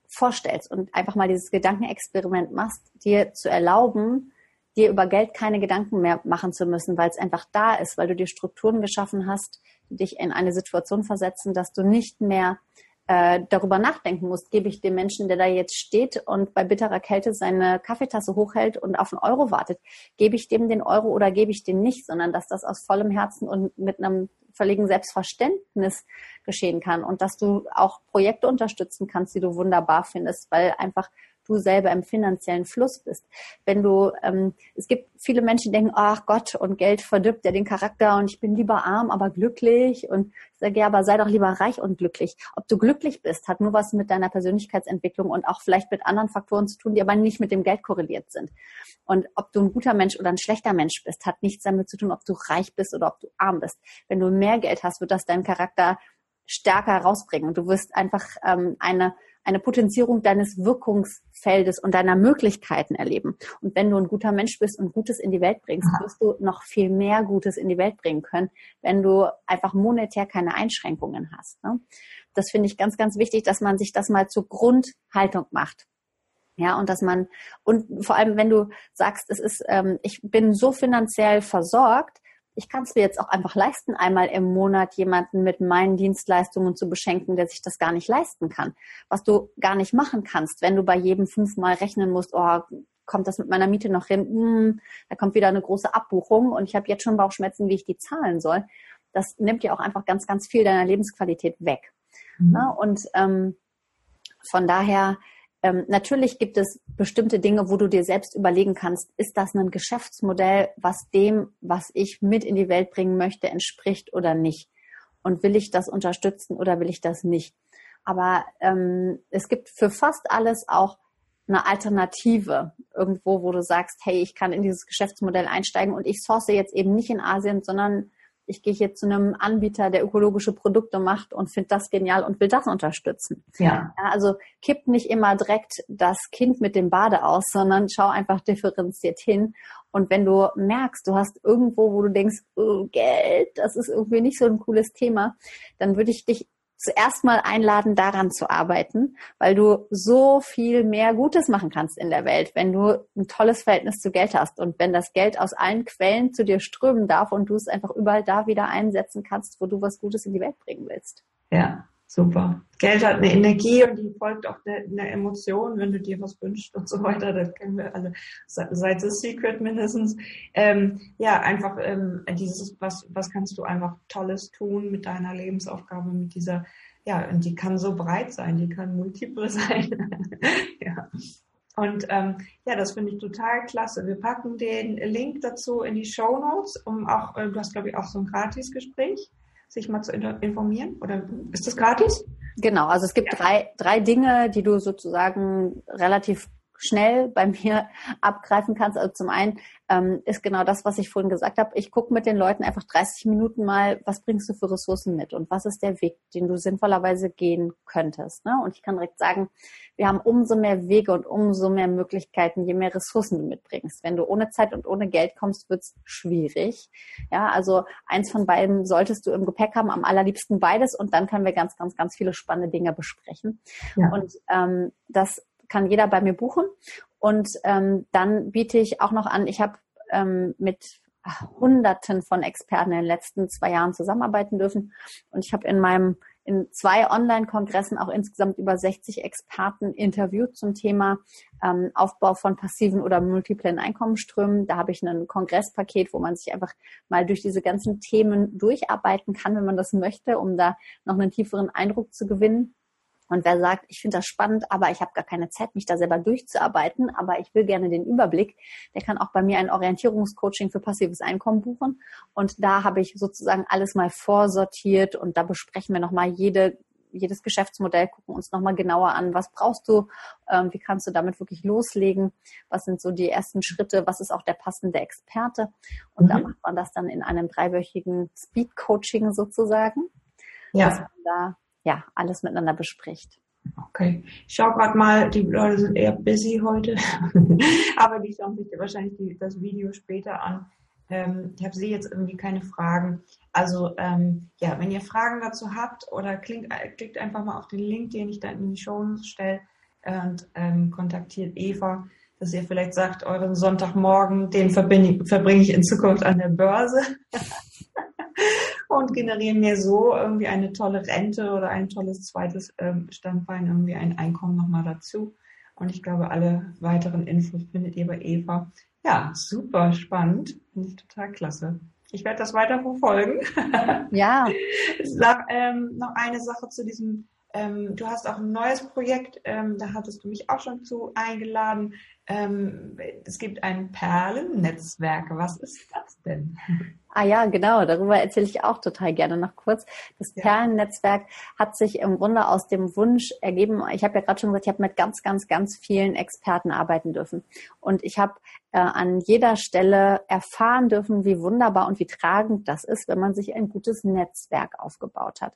S2: vorstellst und einfach mal dieses Gedankenexperiment machst, dir zu erlauben, dir über Geld keine Gedanken mehr machen zu müssen, weil es einfach da ist, weil du dir Strukturen geschaffen hast, die dich in eine Situation versetzen, dass du nicht mehr äh, darüber nachdenken musst, gebe ich dem Menschen, der da jetzt steht und bei bitterer Kälte seine Kaffeetasse hochhält und auf einen Euro wartet, gebe ich dem den Euro oder gebe ich den nicht, sondern dass das aus vollem Herzen und mit einem völligen Selbstverständnis geschehen kann und dass du auch Projekte unterstützen kannst, die du wunderbar findest, weil einfach du selber im finanziellen Fluss bist. Wenn du, ähm, es gibt viele Menschen, die denken, ach Gott, und Geld verdirbt ja den Charakter und ich bin lieber arm, aber glücklich. Und ich sage, ja, aber sei doch lieber reich und glücklich. Ob du glücklich bist, hat nur was mit deiner Persönlichkeitsentwicklung und auch vielleicht mit anderen Faktoren zu tun, die aber nicht mit dem Geld korreliert sind. Und ob du ein guter Mensch oder ein schlechter Mensch bist, hat nichts damit zu tun, ob du reich bist oder ob du arm bist. Wenn du mehr Geld hast, wird das deinen Charakter stärker rausbringen. Und du wirst einfach ähm, eine eine Potenzierung deines Wirkungsfeldes und deiner Möglichkeiten erleben. Und wenn du ein guter Mensch bist und Gutes in die Welt bringst, wirst du noch viel mehr Gutes in die Welt bringen können, wenn du einfach monetär keine Einschränkungen hast. Ne? Das finde ich ganz, ganz wichtig, dass man sich das mal zur Grundhaltung macht. Ja, und dass man, und vor allem, wenn du sagst, es ist, ähm, ich bin so finanziell versorgt, ich kann es mir jetzt auch einfach leisten, einmal im Monat jemanden mit meinen Dienstleistungen zu beschenken, der sich das gar nicht leisten kann. Was du gar nicht machen kannst, wenn du bei jedem fünfmal rechnen musst, oh, kommt das mit meiner Miete noch hin? Hm, da kommt wieder eine große Abbuchung und ich habe jetzt schon Bauchschmerzen, wie ich die zahlen soll. Das nimmt dir auch einfach ganz, ganz viel deiner Lebensqualität weg. Mhm. Na, und ähm, von daher ähm, natürlich gibt es bestimmte Dinge, wo du dir selbst überlegen kannst, ist das ein Geschäftsmodell, was dem, was ich mit in die Welt bringen möchte, entspricht oder nicht? Und will ich das unterstützen oder will ich das nicht? Aber ähm, es gibt für fast alles auch eine Alternative irgendwo, wo du sagst, hey, ich kann in dieses Geschäftsmodell einsteigen und ich source jetzt eben nicht in Asien, sondern ich gehe hier zu einem Anbieter, der ökologische Produkte macht und finde das genial und will das unterstützen. Ja. ja. Also kipp nicht immer direkt das Kind mit dem Bade aus, sondern schau einfach differenziert hin. Und wenn du merkst, du hast irgendwo, wo du denkst, oh, Geld, das ist irgendwie nicht so ein cooles Thema, dann würde ich dich zuerst mal einladen, daran zu arbeiten, weil du so viel mehr Gutes machen kannst in der Welt, wenn du ein tolles Verhältnis zu Geld hast und wenn das Geld aus allen Quellen zu dir strömen darf und du es einfach überall da wieder einsetzen kannst, wo du was Gutes in die Welt bringen willst.
S1: Ja, super. Geld hat eine Energie und die folgt auch einer Emotion, wenn du dir was wünschst und so weiter. Das kennen wir alle seit The Secret mindestens. Ähm, ja, einfach ähm, dieses, was, was kannst du einfach Tolles tun mit deiner Lebensaufgabe, mit dieser, ja, und die kann so breit sein, die kann multiple [laughs] sein. ja. Und ähm, ja, das finde ich total klasse. Wir packen den Link dazu in die Show Notes, um auch, äh, du hast glaube ich auch so ein Gratisgespräch sich mal zu informieren? Oder ist das gratis?
S2: Genau, also es gibt ja. drei, drei Dinge, die du sozusagen relativ schnell bei mir [laughs] abgreifen kannst. Also zum einen ähm, ist genau das, was ich vorhin gesagt habe. Ich gucke mit den Leuten einfach 30 Minuten mal, was bringst du für Ressourcen mit und was ist der Weg, den du sinnvollerweise gehen könntest. Ne? Und ich kann direkt sagen, wir haben umso mehr Wege und umso mehr Möglichkeiten, je mehr Ressourcen du mitbringst. Wenn du ohne Zeit und ohne Geld kommst, wird's schwierig. Ja, also eins von beiden solltest du im Gepäck haben, am allerliebsten beides und dann können wir ganz, ganz, ganz viele spannende Dinge besprechen. Ja. Und ähm, das kann jeder bei mir buchen. Und ähm, dann biete ich auch noch an, ich habe ähm, mit Hunderten von Experten in den letzten zwei Jahren zusammenarbeiten dürfen. Und ich habe in meinem in zwei Online-Kongressen auch insgesamt über 60 Experten interviewt zum Thema ähm, Aufbau von passiven oder multiplen Einkommensströmen. Da habe ich ein Kongresspaket, wo man sich einfach mal durch diese ganzen Themen durcharbeiten kann, wenn man das möchte, um da noch einen tieferen Eindruck zu gewinnen. Und wer sagt, ich finde das spannend, aber ich habe gar keine Zeit, mich da selber durchzuarbeiten, aber ich will gerne den Überblick, der kann auch bei mir ein Orientierungscoaching für passives Einkommen buchen. Und da habe ich sozusagen alles mal vorsortiert und da besprechen wir nochmal jede jedes Geschäftsmodell, gucken uns nochmal genauer an, was brauchst du, ähm, wie kannst du damit wirklich loslegen, was sind so die ersten Schritte, was ist auch der passende Experte. Und mhm. da macht man das dann in einem dreiwöchigen Speed-Coaching sozusagen, ja. dass man da ja, alles miteinander bespricht.
S1: Okay. Ich schaue gerade mal, die Leute sind eher busy heute, [laughs] aber die schauen sich wahrscheinlich die, das Video später an. Ähm, ich habe sie jetzt irgendwie keine Fragen. Also ähm, ja, wenn ihr Fragen dazu habt oder klingt, äh, klickt einfach mal auf den Link, den ich dann in die Show stelle und ähm, kontaktiert Eva, dass ihr vielleicht sagt, euren Sonntagmorgen, den verbringe ich in Zukunft an der Börse. [laughs] und generieren mir so irgendwie eine tolle Rente oder ein tolles zweites ähm, Standbein, irgendwie ein Einkommen nochmal dazu. Und ich glaube, alle weiteren Infos findet ihr bei Eva. Ja, super spannend. Finde ich total klasse. Ich werde das weiter verfolgen.
S2: Ja. [laughs]
S1: Sag ähm, noch eine Sache zu diesem ähm, du hast auch ein neues Projekt, ähm, da hattest du mich auch schon zu eingeladen. Ähm, es gibt ein Perlennetzwerk. Was ist das denn?
S2: Ah ja, genau, darüber erzähle ich auch total gerne noch kurz. Das ja. Perlennetzwerk hat sich im Grunde aus dem Wunsch ergeben, ich habe ja gerade schon gesagt, ich habe mit ganz, ganz, ganz vielen Experten arbeiten dürfen. Und ich habe äh, an jeder Stelle erfahren dürfen, wie wunderbar und wie tragend das ist, wenn man sich ein gutes Netzwerk aufgebaut hat.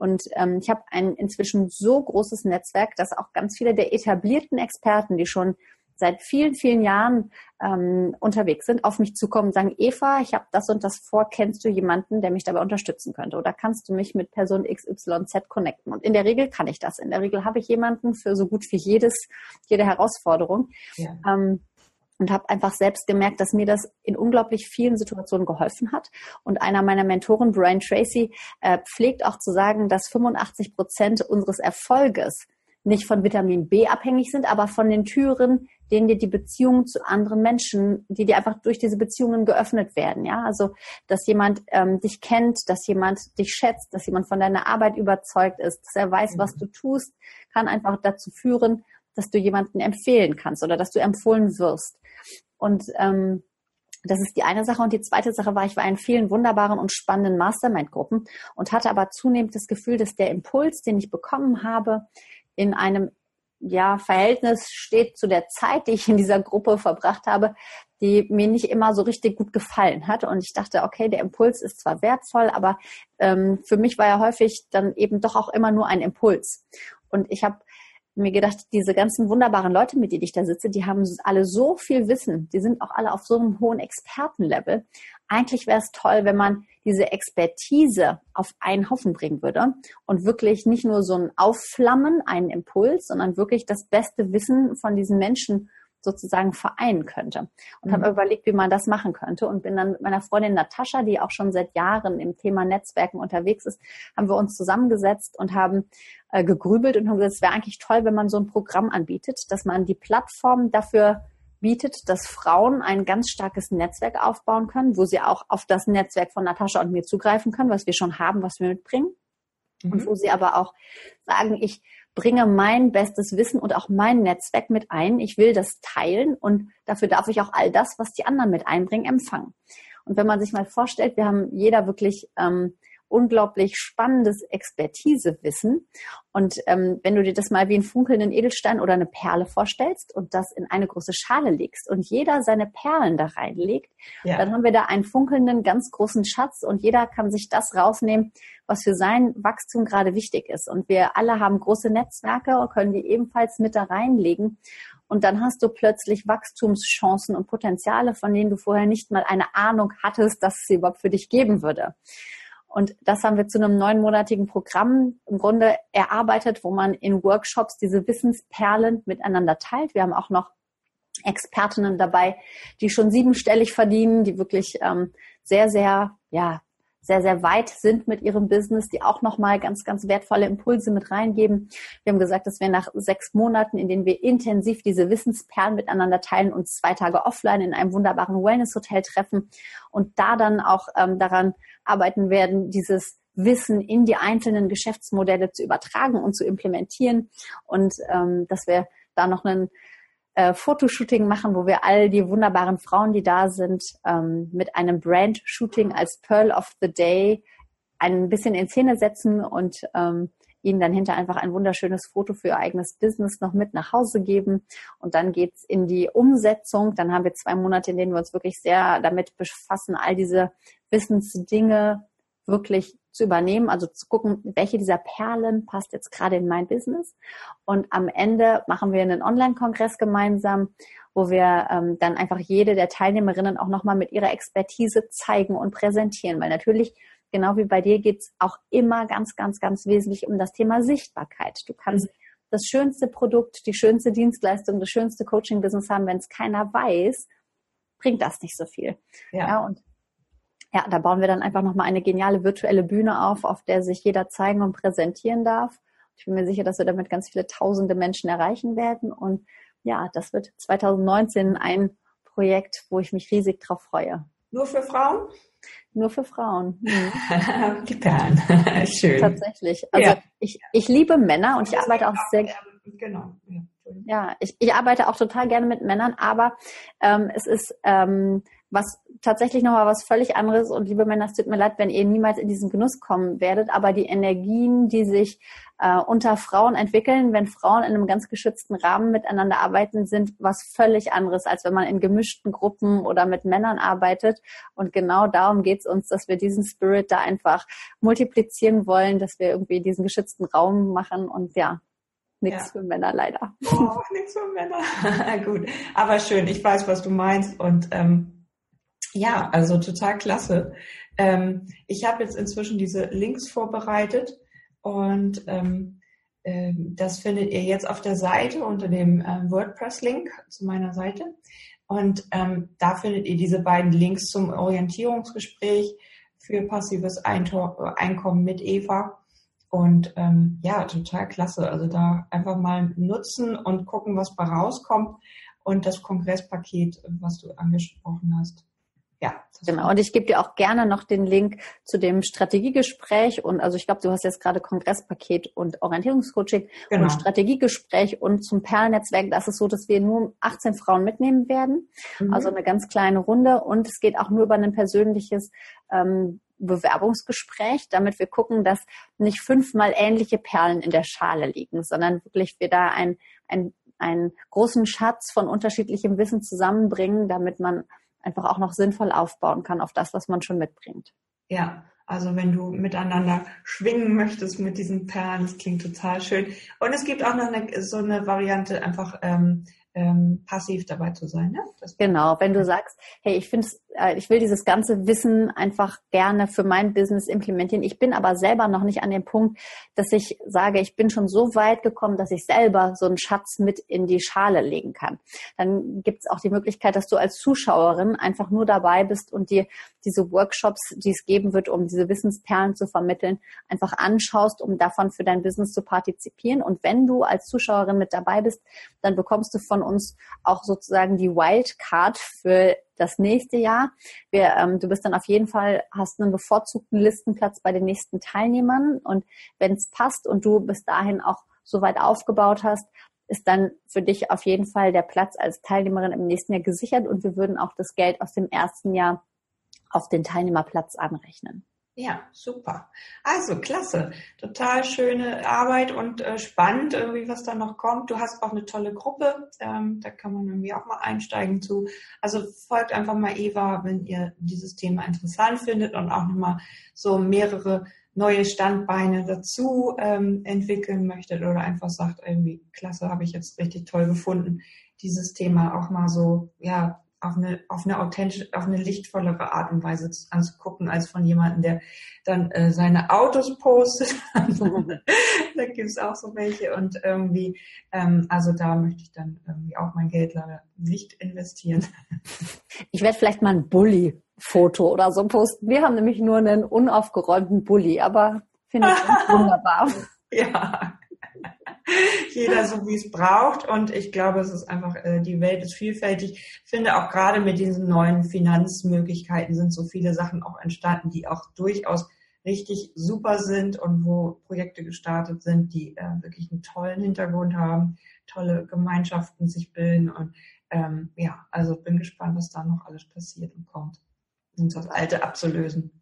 S2: Und ähm, ich habe ein inzwischen so großes Netzwerk, dass auch ganz viele der etablierten Experten, die schon seit vielen, vielen Jahren ähm, unterwegs sind, auf mich zukommen und sagen, Eva, ich habe das und das vor, kennst du jemanden, der mich dabei unterstützen könnte? Oder kannst du mich mit Person XYZ connecten? Und in der Regel kann ich das. In der Regel habe ich jemanden für so gut wie jedes, jede Herausforderung. Ja. Ähm, und habe einfach selbst gemerkt, dass mir das in unglaublich vielen Situationen geholfen hat. Und einer meiner Mentoren, Brian Tracy, äh, pflegt auch zu sagen, dass 85 Prozent unseres Erfolges nicht von Vitamin B abhängig sind, aber von den Türen, denen dir die Beziehungen zu anderen Menschen, die dir einfach durch diese Beziehungen geöffnet werden. Ja, also dass jemand ähm, dich kennt, dass jemand dich schätzt, dass jemand von deiner Arbeit überzeugt ist, dass er weiß, mhm. was du tust, kann einfach dazu führen, dass du jemanden empfehlen kannst oder dass du empfohlen wirst. Und ähm, das ist die eine Sache. Und die zweite Sache war, ich war in vielen wunderbaren und spannenden Mastermind-Gruppen und hatte aber zunehmend das Gefühl, dass der Impuls, den ich bekommen habe, in einem ja, Verhältnis steht zu der Zeit, die ich in dieser Gruppe verbracht habe, die mir nicht immer so richtig gut gefallen hat. Und ich dachte, okay, der Impuls ist zwar wertvoll, aber ähm, für mich war er häufig dann eben doch auch immer nur ein Impuls. Und ich habe mir gedacht, diese ganzen wunderbaren Leute, mit denen ich da sitze, die haben alle so viel Wissen. Die sind auch alle auf so einem hohen Expertenlevel. Eigentlich wäre es toll, wenn man diese Expertise auf einen Haufen bringen würde und wirklich nicht nur so ein Aufflammen, einen Impuls, sondern wirklich das beste Wissen von diesen Menschen sozusagen vereinen könnte. Und mhm. habe überlegt, wie man das machen könnte und bin dann mit meiner Freundin Natascha, die auch schon seit Jahren im Thema Netzwerken unterwegs ist, haben wir uns zusammengesetzt und haben äh, gegrübelt und haben gesagt, es wäre eigentlich toll, wenn man so ein Programm anbietet, dass man die Plattform dafür bietet, dass Frauen ein ganz starkes Netzwerk aufbauen können, wo sie auch auf das Netzwerk von Natascha und mir zugreifen können, was wir schon haben, was wir mitbringen. Mhm. Und wo sie aber auch sagen, ich bringe mein bestes Wissen und auch mein Netzwerk mit ein. Ich will das teilen und dafür darf ich auch all das, was die anderen mit einbringen, empfangen. Und wenn man sich mal vorstellt, wir haben jeder wirklich ähm, unglaublich spannendes Expertisewissen. Und ähm, wenn du dir das mal wie einen funkelnden Edelstein oder eine Perle vorstellst und das in eine große Schale legst und jeder seine Perlen da reinlegt, ja. dann haben wir da einen funkelnden, ganz großen Schatz und jeder kann sich das rausnehmen, was für sein Wachstum gerade wichtig ist. Und wir alle haben große Netzwerke und können die ebenfalls mit da reinlegen. Und dann hast du plötzlich Wachstumschancen und Potenziale, von denen du vorher nicht mal eine Ahnung hattest, dass es sie überhaupt für dich geben würde. Und das haben wir zu einem neunmonatigen Programm im Grunde erarbeitet, wo man in Workshops diese Wissensperlen miteinander teilt. Wir haben auch noch Expertinnen dabei, die schon siebenstellig verdienen, die wirklich ähm, sehr, sehr, ja, sehr, sehr weit sind mit ihrem Business, die auch nochmal ganz, ganz wertvolle Impulse mit reingeben. Wir haben gesagt, dass wir nach sechs Monaten, in denen wir intensiv diese Wissensperlen miteinander teilen, uns zwei Tage offline in einem wunderbaren Wellness-Hotel treffen und da dann auch ähm, daran arbeiten werden, dieses Wissen in die einzelnen Geschäftsmodelle zu übertragen und zu implementieren. Und ähm, dass wir da noch einen äh, Fotoshooting machen, wo wir all die wunderbaren Frauen, die da sind, ähm, mit einem Brand-Shooting als Pearl of the Day ein bisschen in Szene setzen und ähm, ihnen dann hinter einfach ein wunderschönes Foto für ihr eigenes Business noch mit nach Hause geben. Und dann geht's in die Umsetzung. Dann haben wir zwei Monate, in denen wir uns wirklich sehr damit befassen, all diese Wissensdinge wirklich zu übernehmen, also zu gucken, welche dieser Perlen passt jetzt gerade in mein Business. Und am Ende machen wir einen Online-Kongress gemeinsam, wo wir ähm, dann einfach jede der Teilnehmerinnen auch nochmal mit ihrer Expertise zeigen und präsentieren. Weil natürlich, genau wie bei dir, geht's auch immer ganz, ganz, ganz wesentlich um das Thema Sichtbarkeit. Du kannst mhm. das schönste Produkt, die schönste Dienstleistung, das schönste Coaching-Business haben, wenn es keiner weiß, bringt das nicht so viel. Ja. ja und ja, da bauen wir dann einfach nochmal eine geniale virtuelle Bühne auf, auf der sich jeder zeigen und präsentieren darf. Ich bin mir sicher, dass wir damit ganz viele tausende Menschen erreichen werden. Und ja, das wird 2019 ein Projekt, wo ich mich riesig drauf freue.
S1: Nur für Frauen?
S2: Nur für Frauen. [laughs]
S1: Mhm. Perlen. [laughs] Schön.
S2: Tatsächlich. Also ja. ich, ich liebe Männer und ich arbeite auch sehr. Genau. Ja, ich, ich arbeite auch total gerne mit Männern, aber ähm, es ist ähm, was tatsächlich nochmal was völlig anderes. Und liebe Männer, es tut mir leid, wenn ihr niemals in diesen Genuss kommen werdet. Aber die Energien, die sich äh, unter Frauen entwickeln, wenn Frauen in einem ganz geschützten Rahmen miteinander arbeiten, sind was völlig anderes, als wenn man in gemischten Gruppen oder mit Männern arbeitet. Und genau darum geht es uns, dass wir diesen Spirit da einfach multiplizieren wollen, dass wir irgendwie diesen geschützten Raum machen. Und ja, Nichts ja. für Männer leider.
S1: Oh, nichts für Männer. [laughs] Gut, aber schön. Ich weiß, was du meinst und ähm, ja, also total klasse. Ähm, ich habe jetzt inzwischen diese Links vorbereitet und ähm, äh, das findet ihr jetzt auf der Seite unter dem äh, WordPress-Link zu meiner Seite. Und ähm, da findet ihr diese beiden Links zum Orientierungsgespräch für passives Einkommen mit Eva und ähm, ja, total klasse. Also da einfach mal nutzen und gucken, was bei rauskommt. Und das Kongresspaket, was du angesprochen hast.
S2: Ja. Genau. Und ich gebe dir auch gerne noch den Link zu dem Strategiegespräch. Und also ich glaube, du hast jetzt gerade Kongresspaket und Orientierungscoaching genau. und Strategiegespräch und zum Perlnetzwerk. Das ist so, dass wir nur 18 Frauen mitnehmen werden. Mhm. Also eine ganz kleine Runde. Und es geht auch nur über ein persönliches ähm, Bewerbungsgespräch, damit wir gucken, dass nicht fünfmal ähnliche Perlen in der Schale liegen, sondern wirklich wir da ein, ein, einen großen Schatz von unterschiedlichem Wissen zusammenbringen, damit man einfach auch noch sinnvoll aufbauen kann auf das, was man schon mitbringt.
S1: Ja, also wenn du miteinander schwingen möchtest mit diesen Perlen, das klingt total schön. Und es gibt auch noch eine, so eine Variante, einfach ähm, ähm, passiv dabei zu sein. Ne?
S2: genau, wenn du sagst, hey, ich finde, äh, ich will dieses ganze Wissen einfach gerne für mein Business implementieren. Ich bin aber selber noch nicht an dem Punkt, dass ich sage, ich bin schon so weit gekommen, dass ich selber so einen Schatz mit in die Schale legen kann. Dann gibt es auch die Möglichkeit, dass du als Zuschauerin einfach nur dabei bist und dir diese Workshops, die es geben wird, um diese Wissensperlen zu vermitteln, einfach anschaust, um davon für dein Business zu partizipieren. Und wenn du als Zuschauerin mit dabei bist, dann bekommst du von uns auch sozusagen die Wildcard für das nächste Jahr. Wir, ähm, du bist dann auf jeden Fall, hast einen bevorzugten Listenplatz bei den nächsten Teilnehmern. Und wenn es passt und du bis dahin auch so weit aufgebaut hast, ist dann für dich auf jeden Fall der Platz als Teilnehmerin im nächsten Jahr gesichert und wir würden auch das Geld aus dem ersten Jahr auf den Teilnehmerplatz anrechnen.
S1: Ja, super. Also klasse. Total schöne Arbeit und äh, spannend irgendwie, was da noch kommt. Du hast auch eine tolle Gruppe. Ähm, da kann man irgendwie auch mal einsteigen zu. Also folgt einfach mal Eva, wenn ihr dieses Thema interessant findet und auch nochmal so mehrere neue Standbeine dazu ähm, entwickeln möchtet oder einfach sagt, irgendwie, klasse, habe ich jetzt richtig toll gefunden, dieses Thema auch mal so, ja, auf eine, auf eine authentische, auf eine lichtvollere Art und Weise anzugucken, als von jemandem, der dann äh, seine Autos postet. [laughs] da gibt's auch so welche und irgendwie, ähm, also da möchte ich dann irgendwie auch mein Geld leider nicht investieren. [laughs]
S2: ich werde vielleicht mal ein Bulli-Foto oder so posten. Wir haben nämlich nur einen unaufgeräumten Bulli, aber finde ich [laughs] wunderbar.
S1: Ja, [laughs] jeder so wie es braucht. Und ich glaube, es ist einfach, äh, die Welt ist vielfältig. Ich finde auch gerade mit diesen neuen Finanzmöglichkeiten sind so viele Sachen auch entstanden, die auch durchaus richtig super sind und wo Projekte gestartet sind, die äh, wirklich einen tollen Hintergrund haben, tolle Gemeinschaften sich bilden und ähm, ja, also bin gespannt, was da noch alles passiert und kommt, um das Alte abzulösen.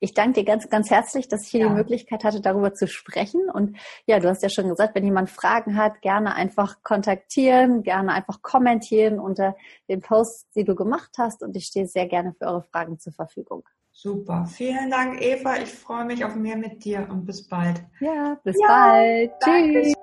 S2: Ich danke dir ganz, ganz herzlich, dass ich hier ja. die Möglichkeit hatte, darüber zu sprechen. Und ja, du hast ja schon gesagt, wenn jemand Fragen hat, gerne einfach kontaktieren, gerne einfach kommentieren unter den Posts, die du gemacht hast. Und ich stehe sehr gerne für eure Fragen zur Verfügung.
S1: Super. Vielen Dank, Eva. Ich freue mich auf mehr mit dir und bis bald.
S2: Ja, bis ja, bald. Tschüss.